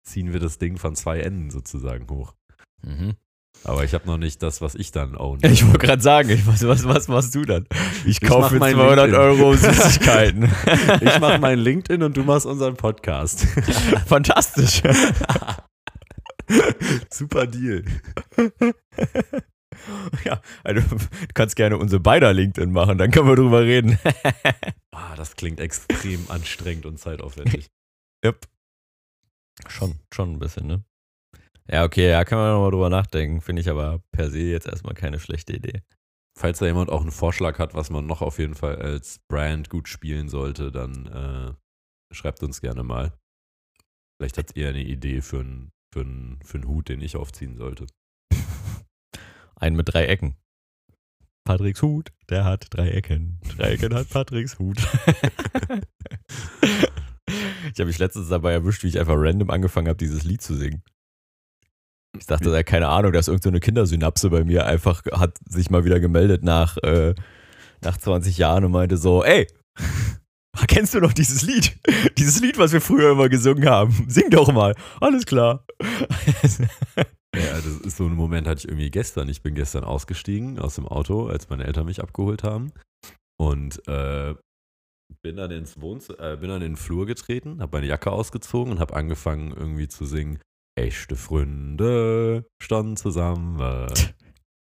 ziehen wir das Ding von zwei Enden sozusagen hoch. Mhm. Aber ich habe noch nicht das, was ich dann own. Ich wollte gerade sagen, ich, was, was, was machst du dann? Ich mach kaufe für mein 200 LinkedIn. Euro Süßigkeiten. Ich mache mein LinkedIn und du machst unseren Podcast. Fantastisch. Super Deal. ja, also, du kannst gerne unsere beider LinkedIn machen, dann können wir drüber reden. Ah, das klingt extrem anstrengend und zeitaufwendig. yep. Schon, schon ein bisschen, ne? Ja, okay, ja, kann man nochmal drüber nachdenken. Finde ich aber per se jetzt erstmal keine schlechte Idee. Falls da jemand auch einen Vorschlag hat, was man noch auf jeden Fall als Brand gut spielen sollte, dann äh, schreibt uns gerne mal. Vielleicht habt ihr eine Idee für einen für einen- für einen Hut, den ich aufziehen sollte. Einen mit drei Ecken. Patricks Hut, der hat drei Ecken. Drei Ecken hat Patricks Hut. ich habe mich letztens dabei erwischt, wie ich einfach random angefangen habe, dieses Lied zu singen. Ich dachte, ja, keine Ahnung, da ist irgendeine so Kindersynapse bei mir einfach, hat sich mal wieder gemeldet nach, äh, nach 20 Jahren und meinte so, ey, kennst du noch dieses Lied? Dieses Lied, was wir früher immer gesungen haben. Sing doch mal. Alles klar. Ja, das ist so ein Moment, hatte ich irgendwie gestern. Ich bin gestern ausgestiegen aus dem Auto, als meine Eltern mich abgeholt haben. Und äh, bin dann ins Wohnzimmer, äh, bin dann in den Flur getreten, habe meine Jacke ausgezogen und habe angefangen irgendwie zu singen. Echte Freunde standen zusammen.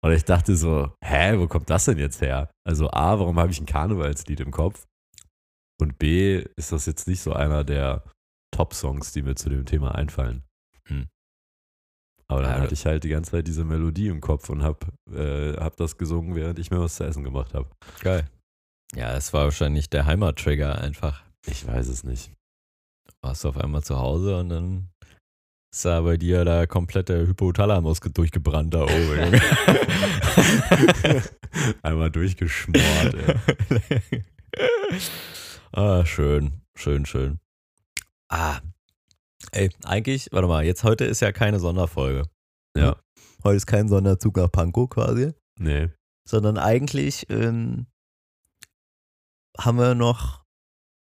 Und ich dachte so, hä, wo kommt das denn jetzt her? Also A, warum habe ich ein Karnevalslied im Kopf? Und B, ist das jetzt nicht so einer der Top-Songs, die mir zu dem Thema einfallen. Hm. Aber dann Ja, hatte ich halt die ganze Zeit diese Melodie im Kopf und hab, äh, hab das gesungen, während ich mir was zu essen gemacht habe. Geil. Ja, es war wahrscheinlich der Heimattrigger einfach. Ich weiß es nicht. Warst du auf einmal zu Hause und dann ist da bei dir da komplett der Hypothalamus ge- durchgebrannt da oben. Einmal durchgeschmort, ey. ah, schön, schön, schön. Ah, ey, eigentlich, warte mal, jetzt heute ist ja keine Sonderfolge. Ja. Heute ist kein Sonderzug nach Pankow quasi. Nee. sondern eigentlich ähm, haben wir noch,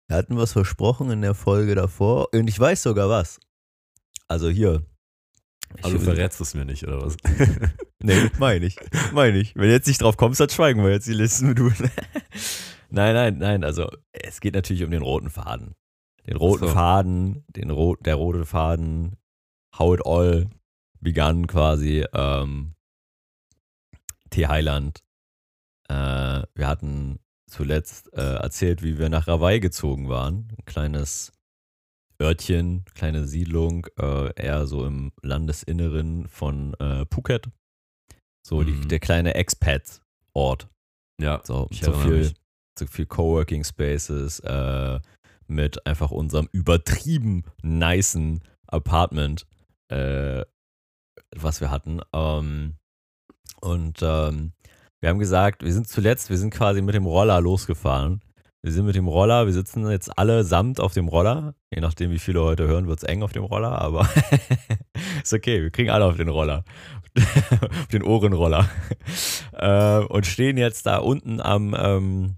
wir hatten was versprochen in der Folge davor und ich weiß sogar was. Also hier. Also verrätst du es mir nicht, oder was? Nee, meine ich. Meine ich. Wenn du jetzt nicht drauf kommst, dann schweigen wir jetzt die Listen. Du. nein, nein, nein. Also es geht natürlich um den roten Faden. Den roten so. Faden, den ro der rote Faden, how it all begann quasi. Ähm, T. Highland. Äh, wir hatten zuletzt äh, erzählt, wie wir nach Hawaii gezogen waren. Ein kleines Örtchen, kleine Siedlung, äh, eher so im Landesinneren von äh, Phuket. So die, Mhm. der kleine Expat-Ort. Ja, So, so viel, mich. so viel Coworking Spaces äh, mit einfach unserem übertrieben nicen Apartment, äh, was wir hatten. Ähm, und ähm, wir haben gesagt, wir sind zuletzt, wir sind quasi mit dem Roller losgefahren. Wir sind mit dem Roller, wir sitzen jetzt alle samt auf dem Roller. Je nachdem, wie viele heute hören, wird es eng auf dem Roller, aber ist okay, wir kriegen alle auf den Roller. auf den Ohrenroller. äh, und stehen jetzt da unten am, ähm,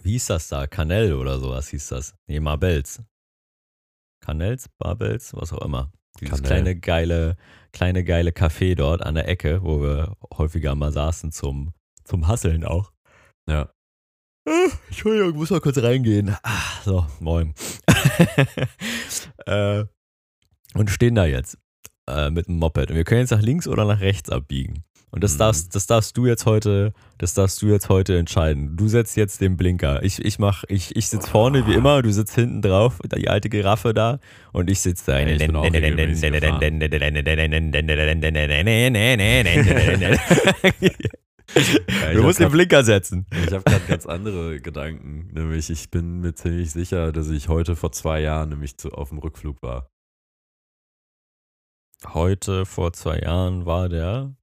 wie hieß das da? Canel oder sowas hieß das. Nee, Marbels. Canels, Barbels, was auch immer. Dieses Canel. kleine geile, kleine geile Café dort an der Ecke, wo wir häufiger mal saßen zum, zum Hasseln auch. Ja. Ah, Entschuldigung, muss mal kurz reingehen. Ah, so, moin. äh, und stehen da jetzt äh, mit dem Moped. Und wir können jetzt nach links oder nach rechts abbiegen. Und das Mhm. darfst, das darfst du jetzt heute, das darfst du jetzt heute entscheiden. Du setzt jetzt den Blinker. Ich, ich mach, ich, ich sitz vorne wie immer, du sitzt hinten drauf, die alte Giraffe da, und ich sitze da. Ja, ich Du musst den Blinker setzen. Ich habe gerade ganz andere Gedanken. Nämlich, ich bin mir ziemlich sicher, dass ich heute vor zwei Jahren nämlich zu, auf dem Rückflug war. Heute vor zwei Jahren war der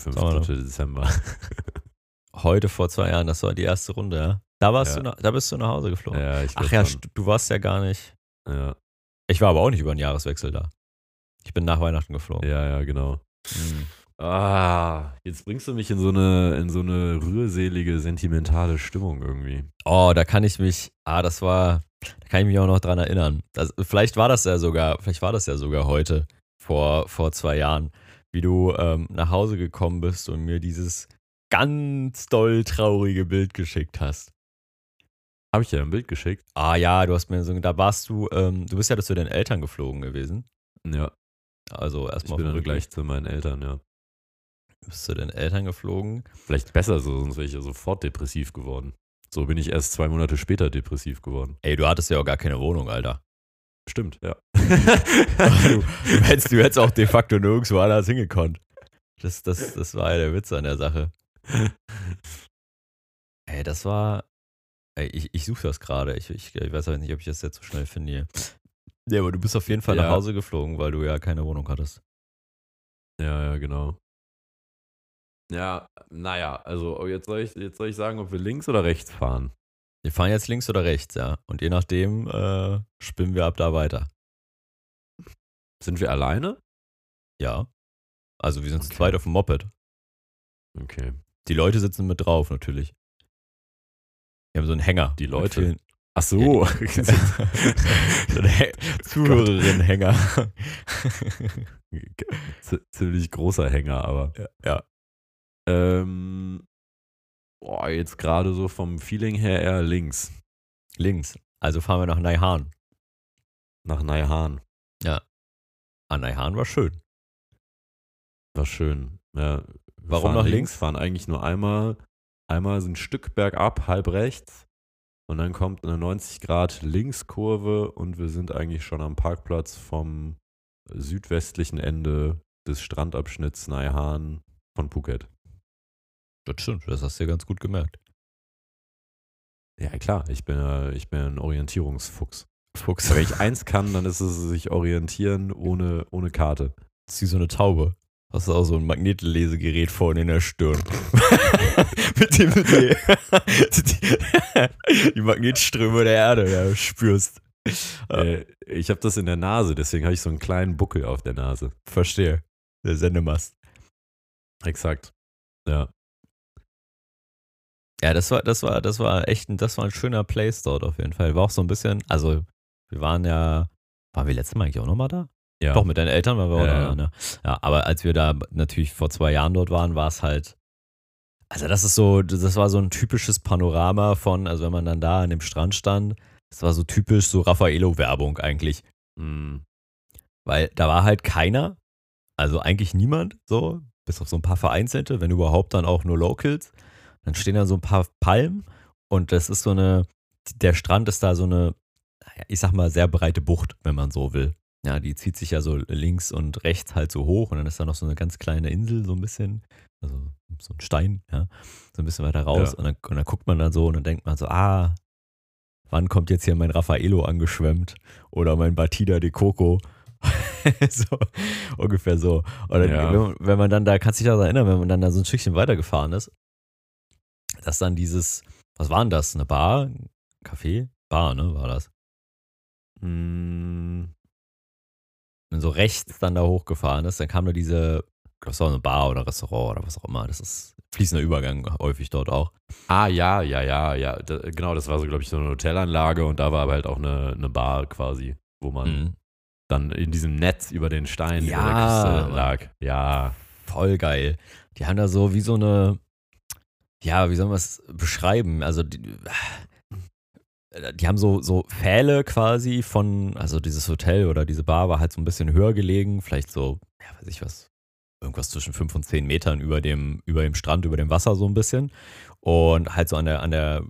15. Dezember. Heute vor zwei Jahren, das war die erste Runde, ja? Da warst Ja. du, da bist du nach Hause geflogen. Ja, ich Ach ja, schon. du warst ja gar nicht. Ja, Ich war aber auch nicht über den Jahreswechsel da. Ich bin nach Weihnachten geflogen. ja, ja, genau. Mhm. Ah, jetzt bringst du mich in so eine, in so eine rührselige, sentimentale Stimmung irgendwie. Oh, da kann ich mich, ah, das war, da kann ich mich auch noch dran erinnern. Das, vielleicht war das ja sogar, vielleicht war das ja sogar heute, vor, vor zwei Jahren, wie du ähm, nach Hause gekommen bist und mir dieses ganz doll traurige Bild geschickt hast. Habe ich dir ein Bild geschickt? Ah ja, du hast mir so, da warst du, ähm, du bist ja zu deinen Eltern geflogen gewesen. Ja, Also ich erstmal bin auf dem dann gleich zu meinen Eltern, ja. Bist zu deinen Eltern geflogen. Vielleicht besser so, sonst wäre ich ja sofort depressiv geworden. So bin ich erst zwei Monate später depressiv geworden. Ey, du hattest ja auch gar keine Wohnung, Alter. Stimmt, ja. Du, du, hättest, du hättest auch de facto nirgendwo anders hingekonnt. Das, das, das war ja der Witz an der Sache. Ey, das war. Ey, ich, ich suche das gerade. Ich, ich, ich weiß aber nicht, ob ich das jetzt so schnell finde. Ja, aber du bist auf jeden Fall nach Ja. Hause geflogen, weil du ja keine Wohnung hattest. Ja, ja, genau. Ja, naja, also jetzt soll, ich, jetzt soll ich sagen, ob wir links oder rechts fahren. Wir fahren jetzt links oder rechts, ja. Und je nachdem äh, spinnen wir ab da weiter. Sind wir alleine? Ja. Also wir sind zu Okay. zweit auf dem Moped. Okay. Die Leute sitzen mit drauf, natürlich. Wir haben so einen Hänger. Die Leute? Ach so. so ein Hä- Zuhörerin-Hänger. Ziemlich großer Hänger, aber. ja, ja. Ähm, boah, jetzt gerade so vom Feeling her eher links. Links. Also fahren wir nach Neihan. Nach Neihan. Ah, Neihan war schön. War schön. Ja, Warum nach links? links? Fahren eigentlich nur einmal, einmal so ein Stück bergab, halb rechts. Und dann kommt eine 90 Grad Linkskurve und wir sind eigentlich schon am Parkplatz vom südwestlichen Ende des Strandabschnitts Neihan von Phuket. Das stimmt, das hast du ja ganz gut gemerkt. Ja, klar, ich bin, ich bin ein Orientierungsfuchs. Fuchs. Wenn ich eins kann, dann ist es sich orientieren ohne, ohne Karte. Das ist wie so eine Taube. Hast du auch so ein Magnetlesegerät vorne in der Stirn. Mit dem du die, die, Magnetströme der Erde ja, spürst. Äh, Äh, ich habe das in der Nase, deswegen habe ich so einen kleinen Buckel auf der Nase. verstehe. Der Sendemast. Exakt. Ja. Ja, das war, das war, das war echt ein, das war ein schöner Place dort auf jeden Fall. War auch so ein bisschen, also wir waren ja, waren wir letztes Mal eigentlich auch nochmal da? Ja. Doch, mit deinen Eltern waren wir auch Ja, da, ne? Ja, aber als wir da natürlich vor zwei Jahren dort waren, war es halt, also das ist so, das war so ein typisches Panorama von, also wenn man dann da an dem Strand stand, das war so typisch so Raffaello-Werbung eigentlich. Hm. Weil da war halt keiner, also eigentlich niemand, so, bis auf so ein paar Vereinzelte, wenn überhaupt dann auch nur Locals. Dann stehen da so ein paar Palmen und das ist so eine, der Strand ist da so eine, ich sag mal, sehr breite Bucht, wenn man so will. Ja, die zieht sich ja so links und rechts halt so hoch und dann ist da noch so eine ganz kleine Insel, so ein bisschen, also so ein Stein, ja, so ein bisschen weiter raus Ja. und, dann, und dann guckt man dann so und dann denkt man so, ah, wann kommt jetzt hier mein Raffaello angeschwemmt oder mein Batida de Coco? so, ungefähr so. Und dann, Ja. wenn, man, wenn man dann da, kannst du dich daran erinnern, wenn man dann da so ein Stückchen weitergefahren ist, dass dann dieses, was war denn das? Eine Bar? Café? Bar, ne, war das. Hm. Wenn so rechts dann da hochgefahren ist, dann kam da diese, das war eine Bar oder Restaurant oder was auch immer. Das ist fließender Übergang häufig dort auch. Ah, ja, ja, ja, ja. Da, genau, das war so, glaube ich, so eine Hotelanlage und da war aber halt auch eine, eine Bar quasi, wo man Mhm. dann in diesem Netz über den Stein über Ja, der Küste lag. Ja. Voll geil. Die haben da so wie so eine, ja, wie soll man es beschreiben? Also, die, die haben so, so Pfähle quasi von, also dieses Hotel oder diese Bar war halt so ein bisschen höher gelegen, vielleicht so, ja, weiß ich was, irgendwas zwischen fünf und zehn Metern über dem, über dem Strand, über dem Wasser so ein bisschen. Und halt so an der, an der,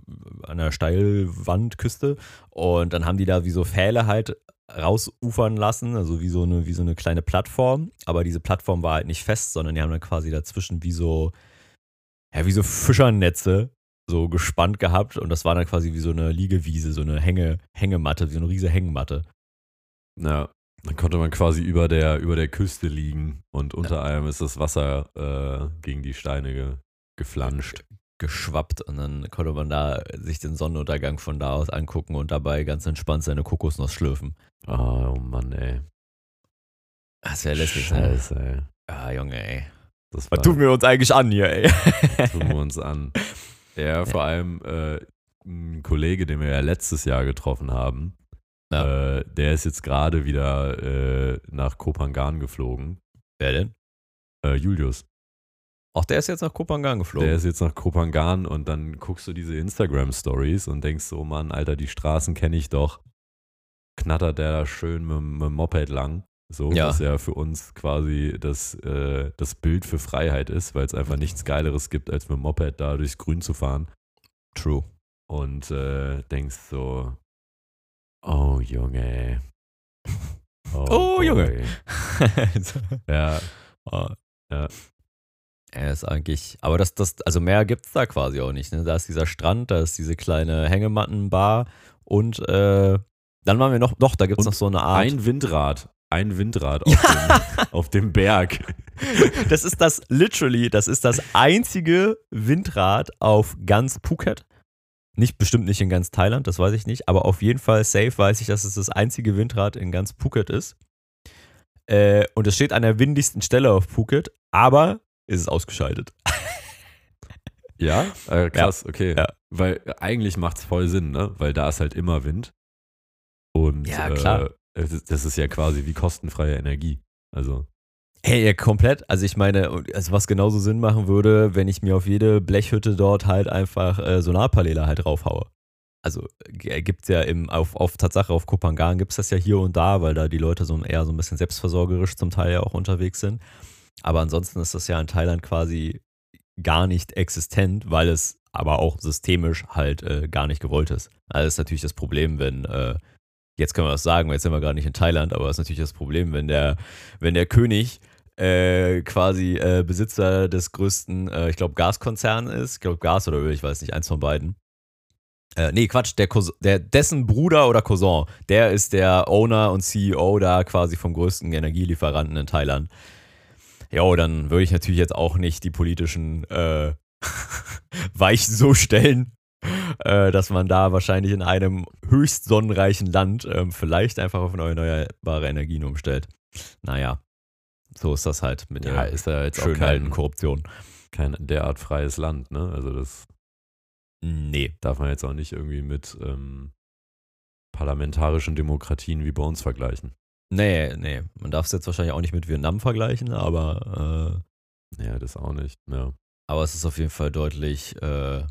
an der Steilwandküste. Und dann haben die da wie so Pfähle halt rausufern lassen, also wie so eine, wie so eine kleine Plattform. Aber diese Plattform war halt nicht fest, sondern die haben dann quasi dazwischen wie so, ja, wie so Fischernetze so gespannt gehabt. Und das war dann quasi wie so eine Liegewiese, so eine Hänge, Hängematte, wie so eine riese Hängematte. Ja. Dann konnte man quasi über der, über der Küste liegen und unter einem ist das Wasser äh, gegen die Steine ge, geflanscht. geschwappt und dann konnte man da sich den Sonnenuntergang von da aus angucken und dabei ganz entspannt seine Kokosnuss schlürfen. Oh, oh Mann, ey. Das wäre lässig, ne? Scheiße, ey. Ah, Junge, ey. Das Was tun wir uns eigentlich an hier, ey? tun wir uns an. Ja, vor allem äh, ein Kollege, den wir ja letztes Jahr getroffen haben, Ja. äh, der ist jetzt gerade wieder äh, nach Kopangan geflogen. Wer denn? Äh, Julius. Auch der ist jetzt nach Kopangan geflogen. Der ist jetzt nach Kopangan und dann guckst du diese Instagram-Stories und denkst so, Mann, Alter, die Straßen kenne ich doch. Knattert der da schön mit, mit dem Moped lang. So, Ja. was ja für uns quasi das, äh, das Bild für Freiheit ist, weil es einfach nichts Geileres gibt, als mit dem Moped da durchs Grün zu fahren. True. Und äh, denkst so, oh Junge. Oh, Junge. boy. Ja, oh. Ja. Er ist eigentlich, aber das, das, also mehr gibt's da quasi auch nicht. Ne? Da ist dieser Strand, da ist diese kleine Hängemattenbar und äh, dann waren wir noch, doch, da gibt's Und noch so eine Art. ein Windrad. Ein Windrad auf, dem, auf dem Berg. Das ist das, literally, das ist das einzige Windrad auf ganz Phuket. Nicht, bestimmt nicht in ganz Thailand, das weiß ich nicht, aber auf jeden Fall safe weiß ich, dass es das einzige Windrad in ganz Phuket ist. Äh, und es steht an der windigsten Stelle auf Phuket, aber ist es ausgeschaltet. Ja? Äh, krass, okay. Ja. Weil eigentlich macht es voll Sinn, ne? Weil da ist halt immer Wind. Und Ja, klar. Äh, ist- das ist ja quasi wie kostenfreie Energie. Also, Hey, ja, komplett. Also ich meine, also was genauso Sinn machen würde, wenn ich mir auf jede Blechhütte dort halt einfach äh, Solarpaneele halt draufhaue. Also gibt es ja im, auf, auf Tatsache auf Kopangan gibt es das ja hier und da, weil da die Leute so eher so ein bisschen selbstversorgerisch zum Teil ja auch unterwegs sind. Aber ansonsten ist das ja in Thailand quasi gar nicht existent, weil es aber auch systemisch halt äh, gar nicht gewollt ist. Also das ist natürlich das Problem, wenn, äh, jetzt können wir das sagen, weil jetzt sind wir gerade nicht in Thailand, aber das ist natürlich das Problem, wenn der, wenn der König äh, quasi äh, Besitzer des größten, äh, ich glaube, Gaskonzerns ist. Ich glaube, Gas oder Öl, ich weiß nicht, eins von beiden. Äh, nee, Quatsch, der, Cousin, der dessen Bruder oder Cousin, der ist der Owner und CEO da quasi vom größten Energielieferanten in Thailand. Jo, dann würde ich natürlich jetzt auch nicht die politischen äh, Weichen so stellen, äh, dass man da wahrscheinlich in einem höchst sonnenreichen Land ähm, vielleicht einfach auf erneuerbare Energien umstellt. Naja, so ist das halt mit ja, der ist ja jetzt alten kein, Korruption. kein derart freies Land, ne? Also das Nee. Darf man jetzt auch nicht irgendwie mit ähm, parlamentarischen Demokratien wie bei uns vergleichen. Nee, nee. Man darf es jetzt wahrscheinlich auch nicht mit Vietnam vergleichen, aber, äh, ja, das auch nicht. Ja. Aber es ist auf jeden Fall deutlich äh,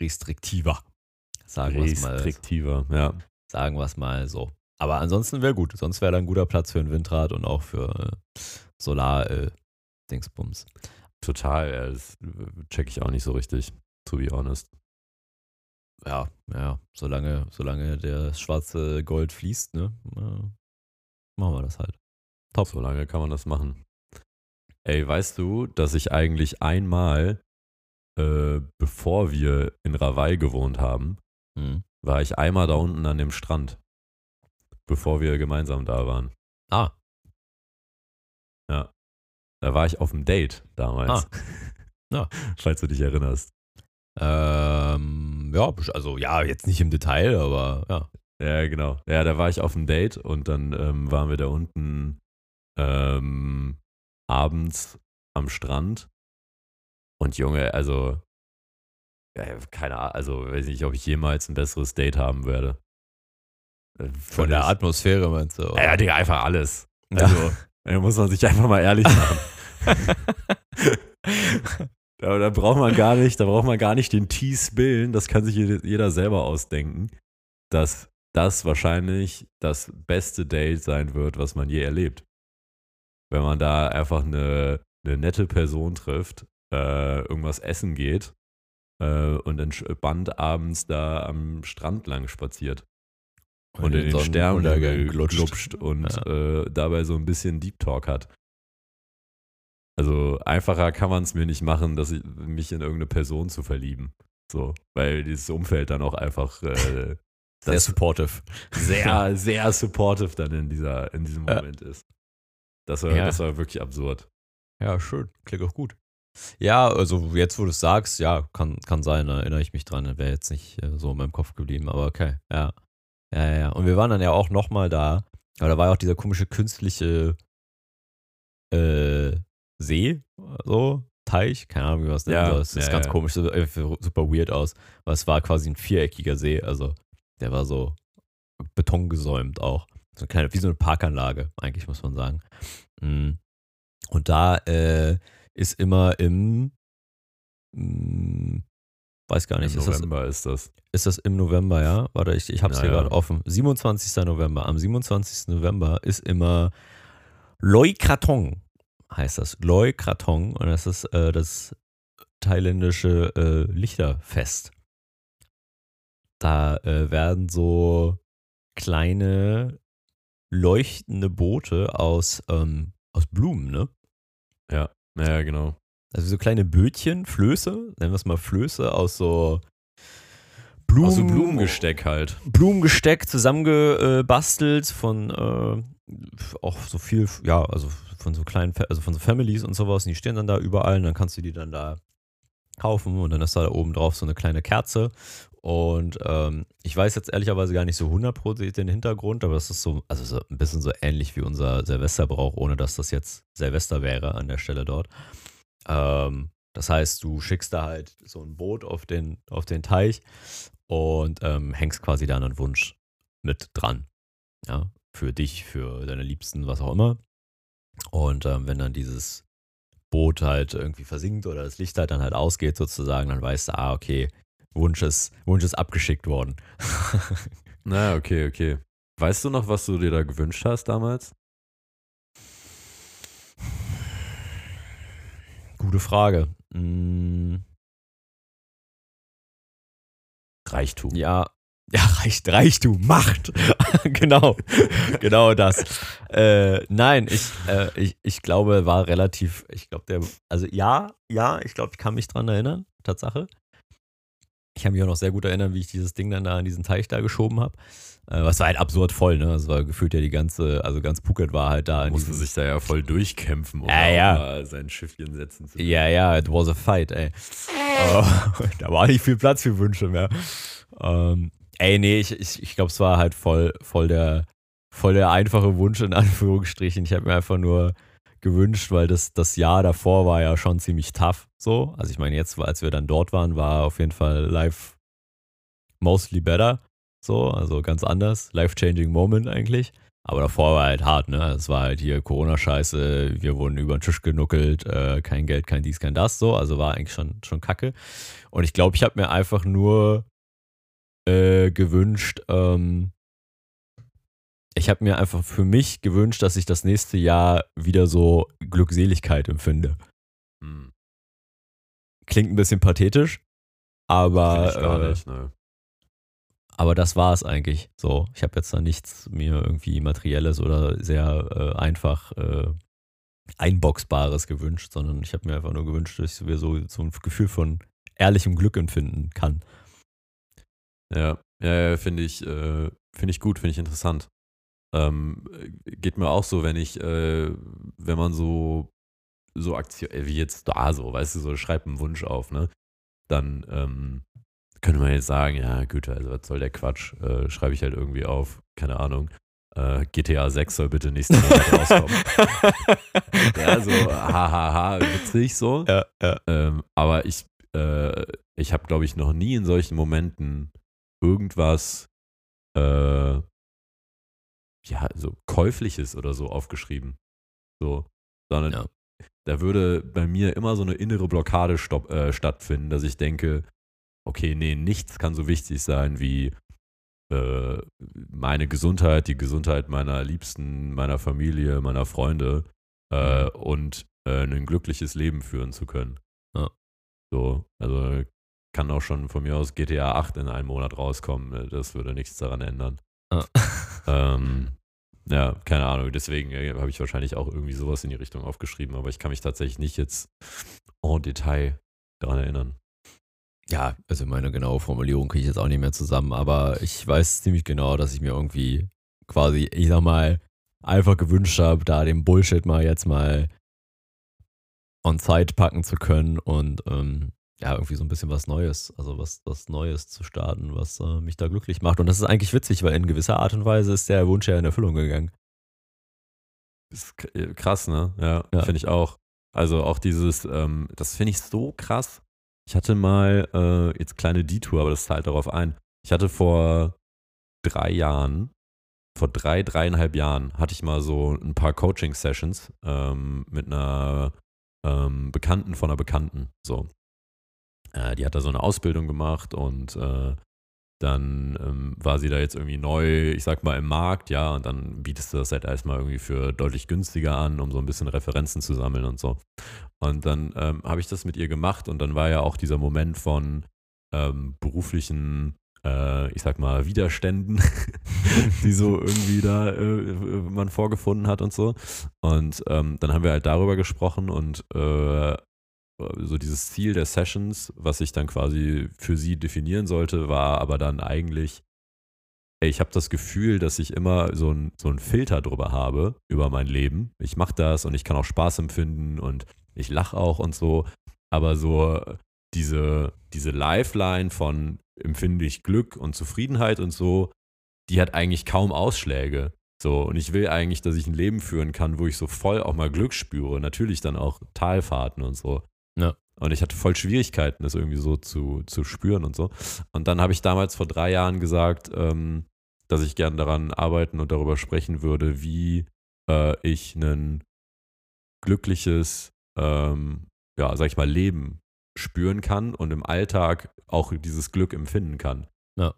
restriktiver. Sagen wir es mal. Restriktiver, ja. Sagen wir es mal so. Aber ansonsten wäre gut. Sonst wäre da ein guter Platz für ein Windrad und auch für äh, Solar-Dingsbums. Äh, Total, ja, das check ich auch nicht so richtig, to be honest. Ja, ja, solange, solange der schwarze Gold fließt, ne, machen wir das halt. Top. Solange kann man das machen. Ey, weißt du, dass ich eigentlich einmal, äh, bevor wir in Rawai gewohnt haben, mhm. war ich einmal da unten an dem Strand, bevor wir gemeinsam da waren. Ah. Ja. Da war ich auf dem Date damals. Ah. Ja. Falls du dich erinnerst. Ähm, ja, also ja, jetzt nicht im Detail, aber ja. Ja, genau. Ja, da war ich auf dem Date und dann ähm, waren wir da unten ähm, abends am Strand. Und Junge, also, ja, keine Ahnung, also weiß nicht, ob ich jemals ein besseres Date haben werde. Von der Atmosphäre meinst du? Oder? Ja, Digga, einfach alles. Also, da muss man sich einfach mal ehrlich machen. da, da, braucht man gar nicht, da braucht man gar nicht den Tee spillen, das kann sich jeder selber ausdenken, dass das wahrscheinlich das beste Date sein wird, was man je erlebt wenn man da einfach eine, eine nette Person trifft, äh, irgendwas essen geht äh, und entspannt abends da am Strand lang spaziert. Und, und in den Sternen glutscht und ja. äh, dabei so ein bisschen Deep Talk hat. Also einfacher kann man es mir nicht machen, dass ich, mich in irgendeine Person zu verlieben. So, weil dieses Umfeld dann auch einfach äh, sehr supportive. Sehr, sehr supportive dann in dieser, in diesem Moment ja. ist. Das war, ja. das war wirklich absurd. Ja, schön. Klingt auch gut. Ja, also jetzt, wo du es sagst, ja, kann, kann sein, da erinnere ich mich dran. Wäre jetzt nicht äh, so in meinem Kopf geblieben, aber okay, ja. Ja, ja, ja. Und wir waren dann ja auch nochmal da, aber da war ja auch dieser komische künstliche äh, See, so, Teich, keine Ahnung, wie man es nennt. Ja, das sieht ja, ganz ja. komisch, super weird aus. Aber es war quasi ein viereckiger See, also der war so betongesäumt auch. So eine kleine, wie so eine Parkanlage, eigentlich muss man sagen. Mm. Und da äh, ist immer im, mh, mm, weiß gar nicht, Im ist November das, ist das. Ist das im November, ja? Warte, ich, ich hab's naja. hier gerade offen. 27. November. Am 27. November ist immer Loi Krathong, heißt das. Loi Krathong. Und das ist äh, das thailändische äh, Lichterfest. Da äh, werden so kleine leuchtende Boote aus, ähm, aus Blumen, ne? Ja, ja, genau. Also so kleine Bötchen, Flöße, nennen wir es mal Flöße aus so Blumen, aus so Blumengesteck halt. Blumengesteck zusammengebastelt von äh, auch so viel, ja, also von so kleinen, also von so Families und sowas. Und die stehen dann da überall und dann kannst du die dann da kaufen und dann ist da oben drauf so eine kleine Kerze und ähm, ich weiß jetzt ehrlicherweise gar nicht so 100% den Hintergrund, aber das ist so, also so ein bisschen so ähnlich wie unser Silvesterbrauch, ohne dass das jetzt Silvester wäre an der Stelle dort. Ähm, das heißt, du schickst da halt so ein Boot auf den, auf den Teich und ähm, hängst quasi da einen Wunsch mit dran. Ja, für dich, für deine Liebsten, was auch immer. Und ähm, wenn dann dieses Boot halt irgendwie versinkt oder das Licht halt dann halt ausgeht sozusagen, dann weißt du, ah, okay, Wunsch ist, abgeschickt worden. Na, okay, okay. Weißt du noch, was du dir da gewünscht hast damals? Gute Frage. Hm. Reichtum. Ja, ja, Reich, Reichtum, Macht. genau, genau das. Äh, nein, ich, äh, ich, ich glaube, war relativ, ich glaube, der, also ja, ja, ich glaube, ich kann mich dran erinnern, Tatsache. Ich kann mich auch noch sehr gut erinnern, wie ich dieses Ding dann da in diesen Teich da geschoben habe. Äh, was war halt absurd voll, ne? Es war gefühlt ja die ganze, also ganz Phuket war halt da. Musste sich da ja voll durchkämpfen, um ja, ja. sein Schiffchen setzen zu können. Ja, ja, it was a fight, ey. uh, da war nicht viel Platz für Wünsche mehr. Ähm, ey, nee, ich, ich, ich glaube, es war halt voll, voll der, voll der einfache Wunsch in Anführungsstrichen. Ich habe mir einfach nur gewünscht, weil das, das Jahr davor war ja schon ziemlich tough. So, also ich meine, jetzt, als wir dann dort waren, war auf jeden Fall life mostly better. So, also ganz anders. Life-changing Moment eigentlich. Aber davor war halt hart, ne? Es war halt hier Corona-Scheiße, wir wurden über den Tisch genuckelt, äh, kein Geld, kein dies, kein das, so. Also war eigentlich schon, schon kacke. Und ich glaube, ich habe mir einfach nur äh, gewünscht, ähm, ich habe mir einfach für mich gewünscht, dass ich das nächste Jahr wieder so Glückseligkeit empfinde. Hm. Klingt ein bisschen pathetisch, aber. Ich gar äh, nicht, ne. Aber das war es eigentlich. So, ich habe jetzt da nichts mir irgendwie materielles oder sehr äh, einfach äh, einboxbares gewünscht, sondern ich habe mir einfach nur gewünscht, dass ich so, so ein Gefühl von ehrlichem Glück empfinden kann. Ja, ja, ja finde ich, äh, finde ich gut, finde ich interessant. Ähm, geht mir auch so, wenn ich, äh, wenn man so, so Aktion, äh, wie jetzt da so, weißt du, so schreibt einen Wunsch auf, ne? Dann ähm, könnte man jetzt sagen, ja, gut, also was soll der Quatsch? Äh, schreibe ich halt irgendwie auf, keine Ahnung. Äh, GTA 6 soll bitte nächsten Monat rauskommen. ja, so, hahaha, witzig so. Ja, ja. Ähm, aber ich, äh, ich habe, glaube ich, noch nie in solchen Momenten irgendwas äh, ja, so käufliches oder so aufgeschrieben. So, sondern ja. da würde bei mir immer so eine innere Blockade stopp, äh, stattfinden, dass ich denke, okay, nee, nichts kann so wichtig sein wie äh, meine Gesundheit, die Gesundheit meiner Liebsten, meiner Familie, meiner Freunde äh, mhm. und äh, ein glückliches Leben führen zu können. Ja. So, also kann auch schon von mir aus GTA 8 in einem Monat rauskommen. Äh, das würde nichts daran ändern. Ah. Ähm, ja, keine Ahnung. Deswegen äh, habe ich wahrscheinlich auch irgendwie sowas in die Richtung aufgeschrieben, aber ich kann mich tatsächlich nicht jetzt en Detail daran erinnern. Ja, also meine genaue Formulierung kriege ich jetzt auch nicht mehr zusammen, aber ich weiß ziemlich genau, dass ich mir irgendwie quasi, ich sag mal, einfach gewünscht habe, da den Bullshit mal jetzt mal on Zeit packen zu können und ähm, ja, irgendwie so ein bisschen was Neues, also was, was Neues zu starten, was äh, mich da glücklich macht. Und das ist eigentlich witzig, weil in gewisser Art und Weise ist der Wunsch ja in Erfüllung gegangen. Ist äh, krass, ne? Ja, ja. finde ich auch. Also auch dieses, ähm, das finde ich so krass. Ich hatte mal, äh, jetzt kleine Detour, aber das zahlt darauf ein. Ich hatte vor drei Jahren, vor drei, dreieinhalb Jahren, hatte ich mal so ein paar Coaching-Sessions ähm, mit einer ähm, Bekannten von einer Bekannten. So. Äh, die hat da so eine Ausbildung gemacht und äh, dann ähm, war sie da jetzt irgendwie neu, ich sag mal, im Markt, ja, und dann bietest du das halt erstmal irgendwie für deutlich günstiger an, um so ein bisschen Referenzen zu sammeln und so. Und dann ähm, habe ich das mit ihr gemacht und dann war ja auch dieser Moment von ähm, beruflichen, äh, ich sag mal, Widerständen, die so irgendwie da äh, man vorgefunden hat und so. Und ähm, dann haben wir halt darüber gesprochen und äh, so dieses Ziel der Sessions, was ich dann quasi für sie definieren sollte, war aber dann eigentlich, ey, ich habe das Gefühl, dass ich immer so ein, so einen Filter drüber habe, über mein Leben. Ich mache das und ich kann auch Spaß empfinden und ich lache auch und so. Aber so diese, diese Lifeline von empfinde ich Glück und Zufriedenheit und so, die hat eigentlich kaum Ausschläge. So, und ich will eigentlich, dass ich ein Leben führen kann, wo ich so voll auch mal Glück spüre. Natürlich dann auch Talfahrten und so. Ja. Und ich hatte voll Schwierigkeiten, das irgendwie so zu, zu spüren und so. Und dann habe ich damals vor drei Jahren gesagt, ähm, dass ich gern daran arbeiten und darüber sprechen würde, wie äh, ich ein glückliches, ähm, ja, sag ich mal, Leben spüren kann und im Alltag auch dieses Glück empfinden kann. Ja.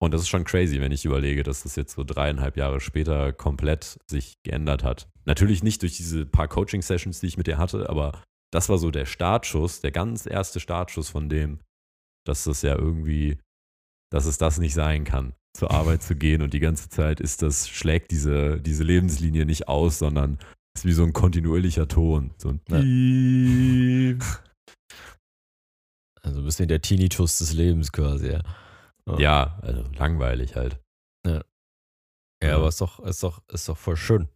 Und das ist schon crazy, wenn ich überlege, dass das jetzt so dreieinhalb Jahre später komplett sich geändert hat. Natürlich nicht durch diese paar Coaching-Sessions, die ich mit dir hatte, aber das war so der Startschuss, der ganz erste Startschuss von dem, dass das ja irgendwie, dass es das nicht sein kann, zur Arbeit zu gehen und die ganze Zeit ist das, schlägt diese, diese Lebenslinie nicht aus, sondern ist wie so ein kontinuierlicher Ton. So ein ja. Also ein bisschen der Tinnitus des Lebens quasi, ja. Ja, ja also langweilig halt. Ja. Ja, ja. aber ist doch, ist doch, ist doch voll schön.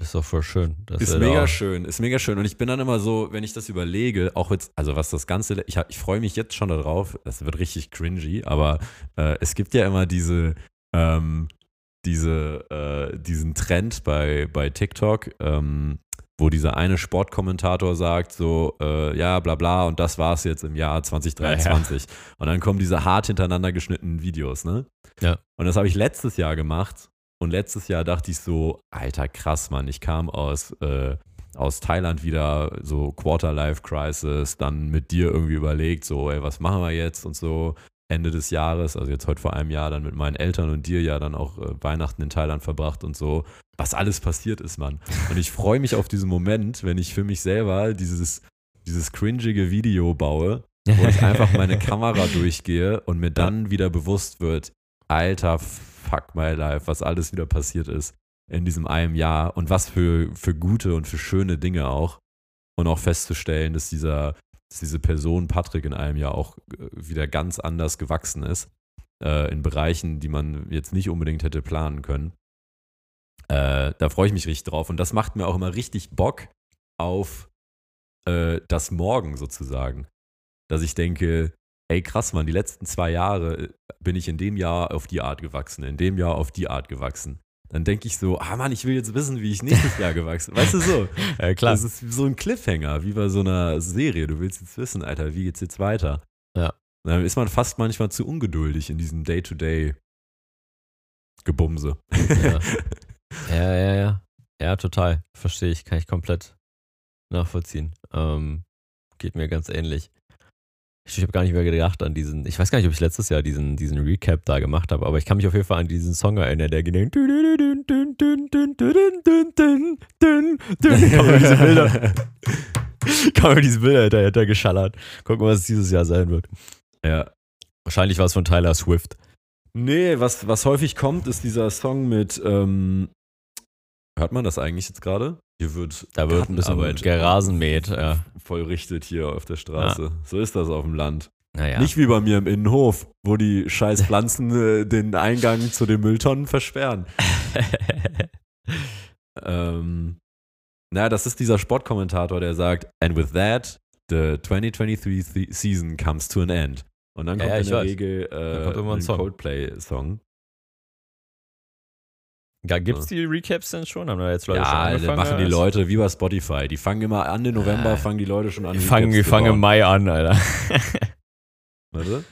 Ist doch voll schön. Ist mega schön, ist mega schön. Und ich bin dann immer so, wenn ich das überlege, auch jetzt, also was das Ganze, ich, ich freue mich jetzt schon darauf, das wird richtig cringy, aber äh, es gibt ja immer diese, ähm, diese, äh, diesen Trend bei, bei TikTok, ähm, wo dieser eine Sportkommentator sagt, so, äh, ja, bla bla, und das war's jetzt im Jahr 2023. Ja, ja. Und dann kommen diese hart hintereinander geschnittenen Videos, ne? Ja. Und das habe ich letztes Jahr gemacht. Und letztes Jahr dachte ich so, alter, krass, Mann, ich kam aus, äh, aus Thailand wieder, so Quarter-Life-Crisis, dann mit dir irgendwie überlegt, so, ey, was machen wir jetzt und so. Ende des Jahres, also jetzt heute vor einem Jahr, dann mit meinen Eltern und dir ja dann auch äh, Weihnachten in Thailand verbracht und so, was alles passiert ist, Mann. Und ich freue mich auf diesen Moment, wenn ich für mich selber dieses, dieses cringige Video baue, wo ich einfach meine Kamera durchgehe und mir dann wieder bewusst wird, alter fuck my life, was alles wieder passiert ist in diesem einem Jahr und was für, für gute und für schöne Dinge auch. Und auch festzustellen, dass dieser dass diese Person Patrick in einem Jahr auch äh, wieder ganz anders gewachsen ist. Äh, in Bereichen, die man jetzt nicht unbedingt hätte planen können. Äh, da freue ich mich richtig drauf. Und das macht mir auch immer richtig Bock auf äh, das Morgen sozusagen. Dass ich denke, ey krass, Mann, die letzten zwei Jahre äh, bin ich in dem Jahr auf die Art gewachsen, in dem Jahr auf die Art gewachsen dann denke ich so, ah Mann, ich will jetzt wissen, wie ich nächstes Jahr gewachsen bin. Weißt du so? ja, klar. Das ist so ein Cliffhanger, wie bei so einer Serie. Du willst jetzt wissen, Alter, wie geht's jetzt weiter? Ja. Dann ist man fast manchmal zu ungeduldig in diesem Day-to-Day-Gebumse. Ja. ja, ja, ja. Ja, total. Verstehe ich. Kann ich komplett nachvollziehen. Ähm, geht mir ganz ähnlich. Ich habe gar nicht mehr gedacht an diesen, ich weiß gar nicht, ob ich letztes Jahr diesen, diesen Recap da gemacht habe, aber ich kann mich auf jeden Fall an diesen Song erinnern, der ging. Man diese Bilder. man diese Bilder hinterher geschallert. Gucken, was es dieses Jahr sein wird. Ja. Wahrscheinlich war es von Tyler Swift. Nee, was, was häufig kommt, ist dieser Song mit, ähm, hört man das eigentlich jetzt gerade? Hier wird da wird ein bisschen gerasenmäht, ja. Vollrichtet hier auf der Straße. Ja. So ist das auf dem Land. Naja. Nicht wie bei mir im Innenhof, wo die scheiß Pflanzen äh, den Eingang zu den Mülltonnen versperren. ähm, naja, das ist dieser Sportkommentator, der sagt, and with that, the 2023 season comes to an end. Und dann kommt ja, in der weiß. Regel äh, ein, ein Coldplay-Song. Gibt es die Recaps denn schon? Haben da jetzt Leute ja, schon angefangen? machen die Leute wie bei Spotify. Die fangen immer an im November, fangen die Leute schon an. Die fangen, die fangen im Mai an, Alter. Warte.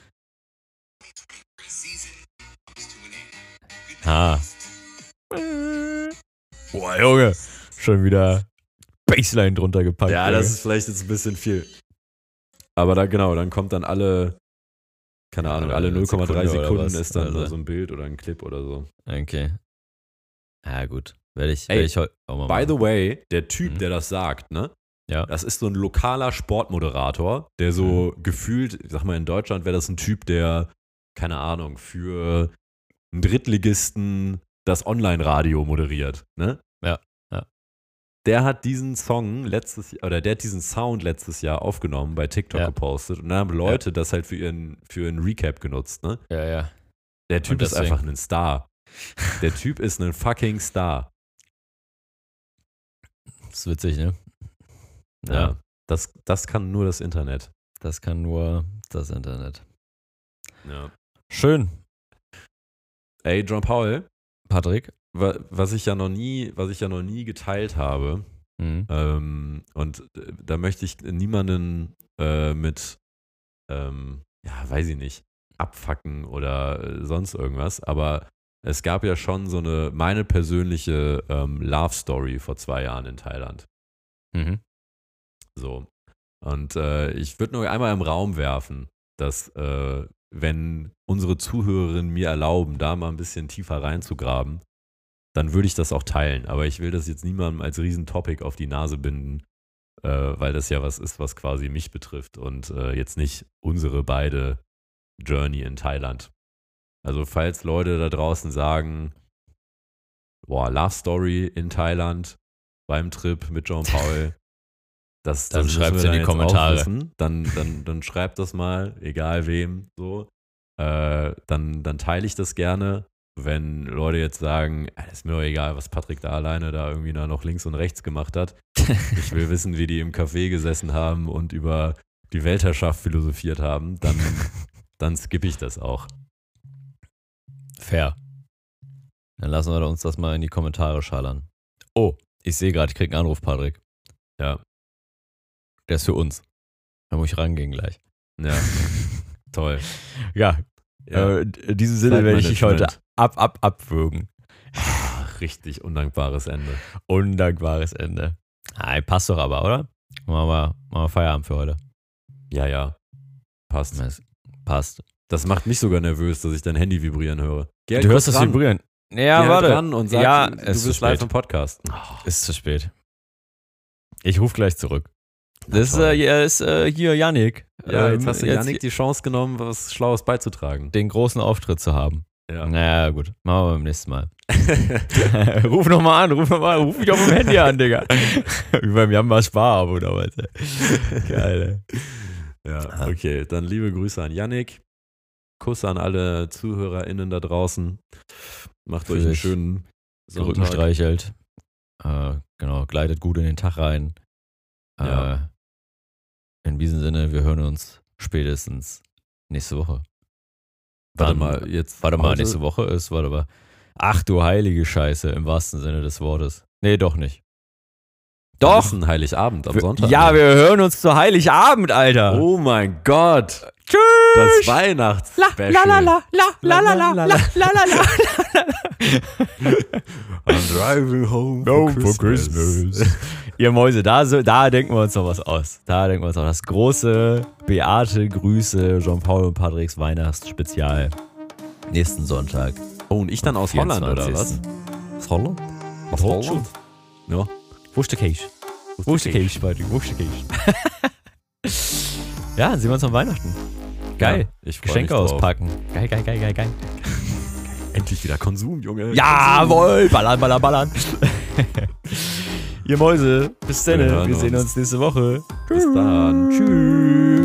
Ah. Boah, Junge. Schon wieder Baseline drunter gepackt. Ja, das ist vielleicht jetzt ein bisschen viel. Aber da, genau, dann kommt dann alle, keine Ahnung, alle 0,3 Sekunden, Sekunden ist dann also. so ein Bild oder ein Clip oder so. Okay. Ja, gut. Werde ich, Ey, werd ich heute auch mal By the way, der Typ, mhm. der das sagt, ne? Ja. Das ist so ein lokaler Sportmoderator, der so mhm. gefühlt, ich sag mal, in Deutschland wäre das ein Typ, der, keine Ahnung, für einen Drittligisten das Online-Radio moderiert, ne? Ja, ja. Der hat diesen Song letztes Jahr, oder der hat diesen Sound letztes Jahr aufgenommen, bei TikTok ja. gepostet und dann haben Leute ja. das halt für ihren, für einen Recap genutzt, ne? Ja, ja. Der Typ ist einfach ein Star. Der Typ ist ein fucking Star. Das ist witzig, ne? Ja. ja. Das, das kann nur das Internet. Das kann nur das Internet. Ja. Schön. Ey, John Paul. Patrick. Was ich ja noch nie, was ich ja noch nie geteilt habe. Mhm. Ähm, und äh, da möchte ich niemanden äh, mit, ähm, ja, weiß ich nicht, abfacken oder äh, sonst irgendwas. Aber es gab ja schon so eine, meine persönliche ähm, Love Story vor zwei Jahren in Thailand. Mhm. So. Und äh, ich würde nur einmal im Raum werfen, dass, äh, wenn unsere Zuhörerinnen mir erlauben, da mal ein bisschen tiefer reinzugraben, dann würde ich das auch teilen. Aber ich will das jetzt niemandem als Riesentopic auf die Nase binden, äh, weil das ja was ist, was quasi mich betrifft und äh, jetzt nicht unsere beide Journey in Thailand. Also falls Leute da draußen sagen, boah, Love Story in Thailand beim Trip mit John Paul, das, dann das schreibt es in die Kommentare. Dann, dann, dann schreibt das mal, egal wem, so. Äh, dann, dann teile ich das gerne. Wenn Leute jetzt sagen, es ist mir doch egal, was Patrick da alleine da irgendwie noch links und rechts gemacht hat. ich will wissen, wie die im Café gesessen haben und über die Weltherrschaft philosophiert haben, dann, dann skippe ich das auch. Fair. Dann lassen wir uns das mal in die Kommentare schallern. Oh, ich sehe gerade, ich krieg einen Anruf, Patrick. Ja. Der ist für uns. Da muss ich rangehen gleich. Ja. Toll. Ja, Ja. Äh, in diesem Sinne werde ich dich heute ab, ab, abwürgen. Ach, richtig undankbares Ende. Undankbares Ende. Nein, passt doch aber, oder? Machen wir, machen wir Feierabend für heute. Ja, ja. Passt. Das passt. Das macht mich sogar nervös, dass ich dein Handy vibrieren höre. Geh halt du hörst das vibrieren. Geh Ja, halt warte. ran und sag, ja, du es ist bist zu live spät. im Podcast. Ist zu spät. Ich rufe gleich zurück. Das ist, äh, hier ist äh, hier Yannick. Ja, jetzt Ähm, hast du Janik die Chance genommen, was Schlaues beizutragen. den großen Auftritt zu haben. Ja. Naja, gut. Machen wir beim nächsten Mal. ruf nochmal an, ruf nochmal an, ruf mich auf dem Handy an, Digga. Wie beim Jamba Spar oder was. Geil, ey. ja, okay. Dann liebe Grüße an Yannick. Kuss an alle ZuhörerInnen da draußen. Macht euch einen schönen Die Rücken Sonntag. streichelt. Äh, genau, gleitet gut in den Tag rein. Äh, Ja. In diesem Sinne, wir hören uns spätestens nächste Woche. Warte Dann- mal, jetzt. Warte mal, heute- nächste Woche ist, warte mal. Ach du heilige Scheiße, im wahrsten Sinne des Wortes. Nee, doch nicht. Doch! ist ein Heiligabend am Sonntag. ja, wir hören uns zu Heiligabend, Alter. Oh mein Gott! Tschüss! Das Weihnachtsspecial. la la la la la la la la la la la. I'm driving home No, for for Christmas. Christmas. Ihr Mäuse, da, so, da denken wir uns noch was aus. Da denken wir uns noch das große Beate Grüße Jean-Paul und Patricks Weihnachtsspezial. Nächsten Sonntag. Oh, und ich dann aus Holland, oder was? 24.. Aus Holland? Aus Holland? Ja. Wo ist der Käse? Wo ist der Käse, Patrick? Wo ist der Käse? Ja, sehen wir uns am Weihnachten. Geil. Ja, ich Geschenke auspacken. Geil, geil, geil, geil, geil. Endlich wieder Konsum, Junge. Jawohl! Ballern, ballern, ballern. Ihr Mäuse, bis dann. Wir Wir, sehen uns. uns nächste Woche. Bis dann. Tschüss.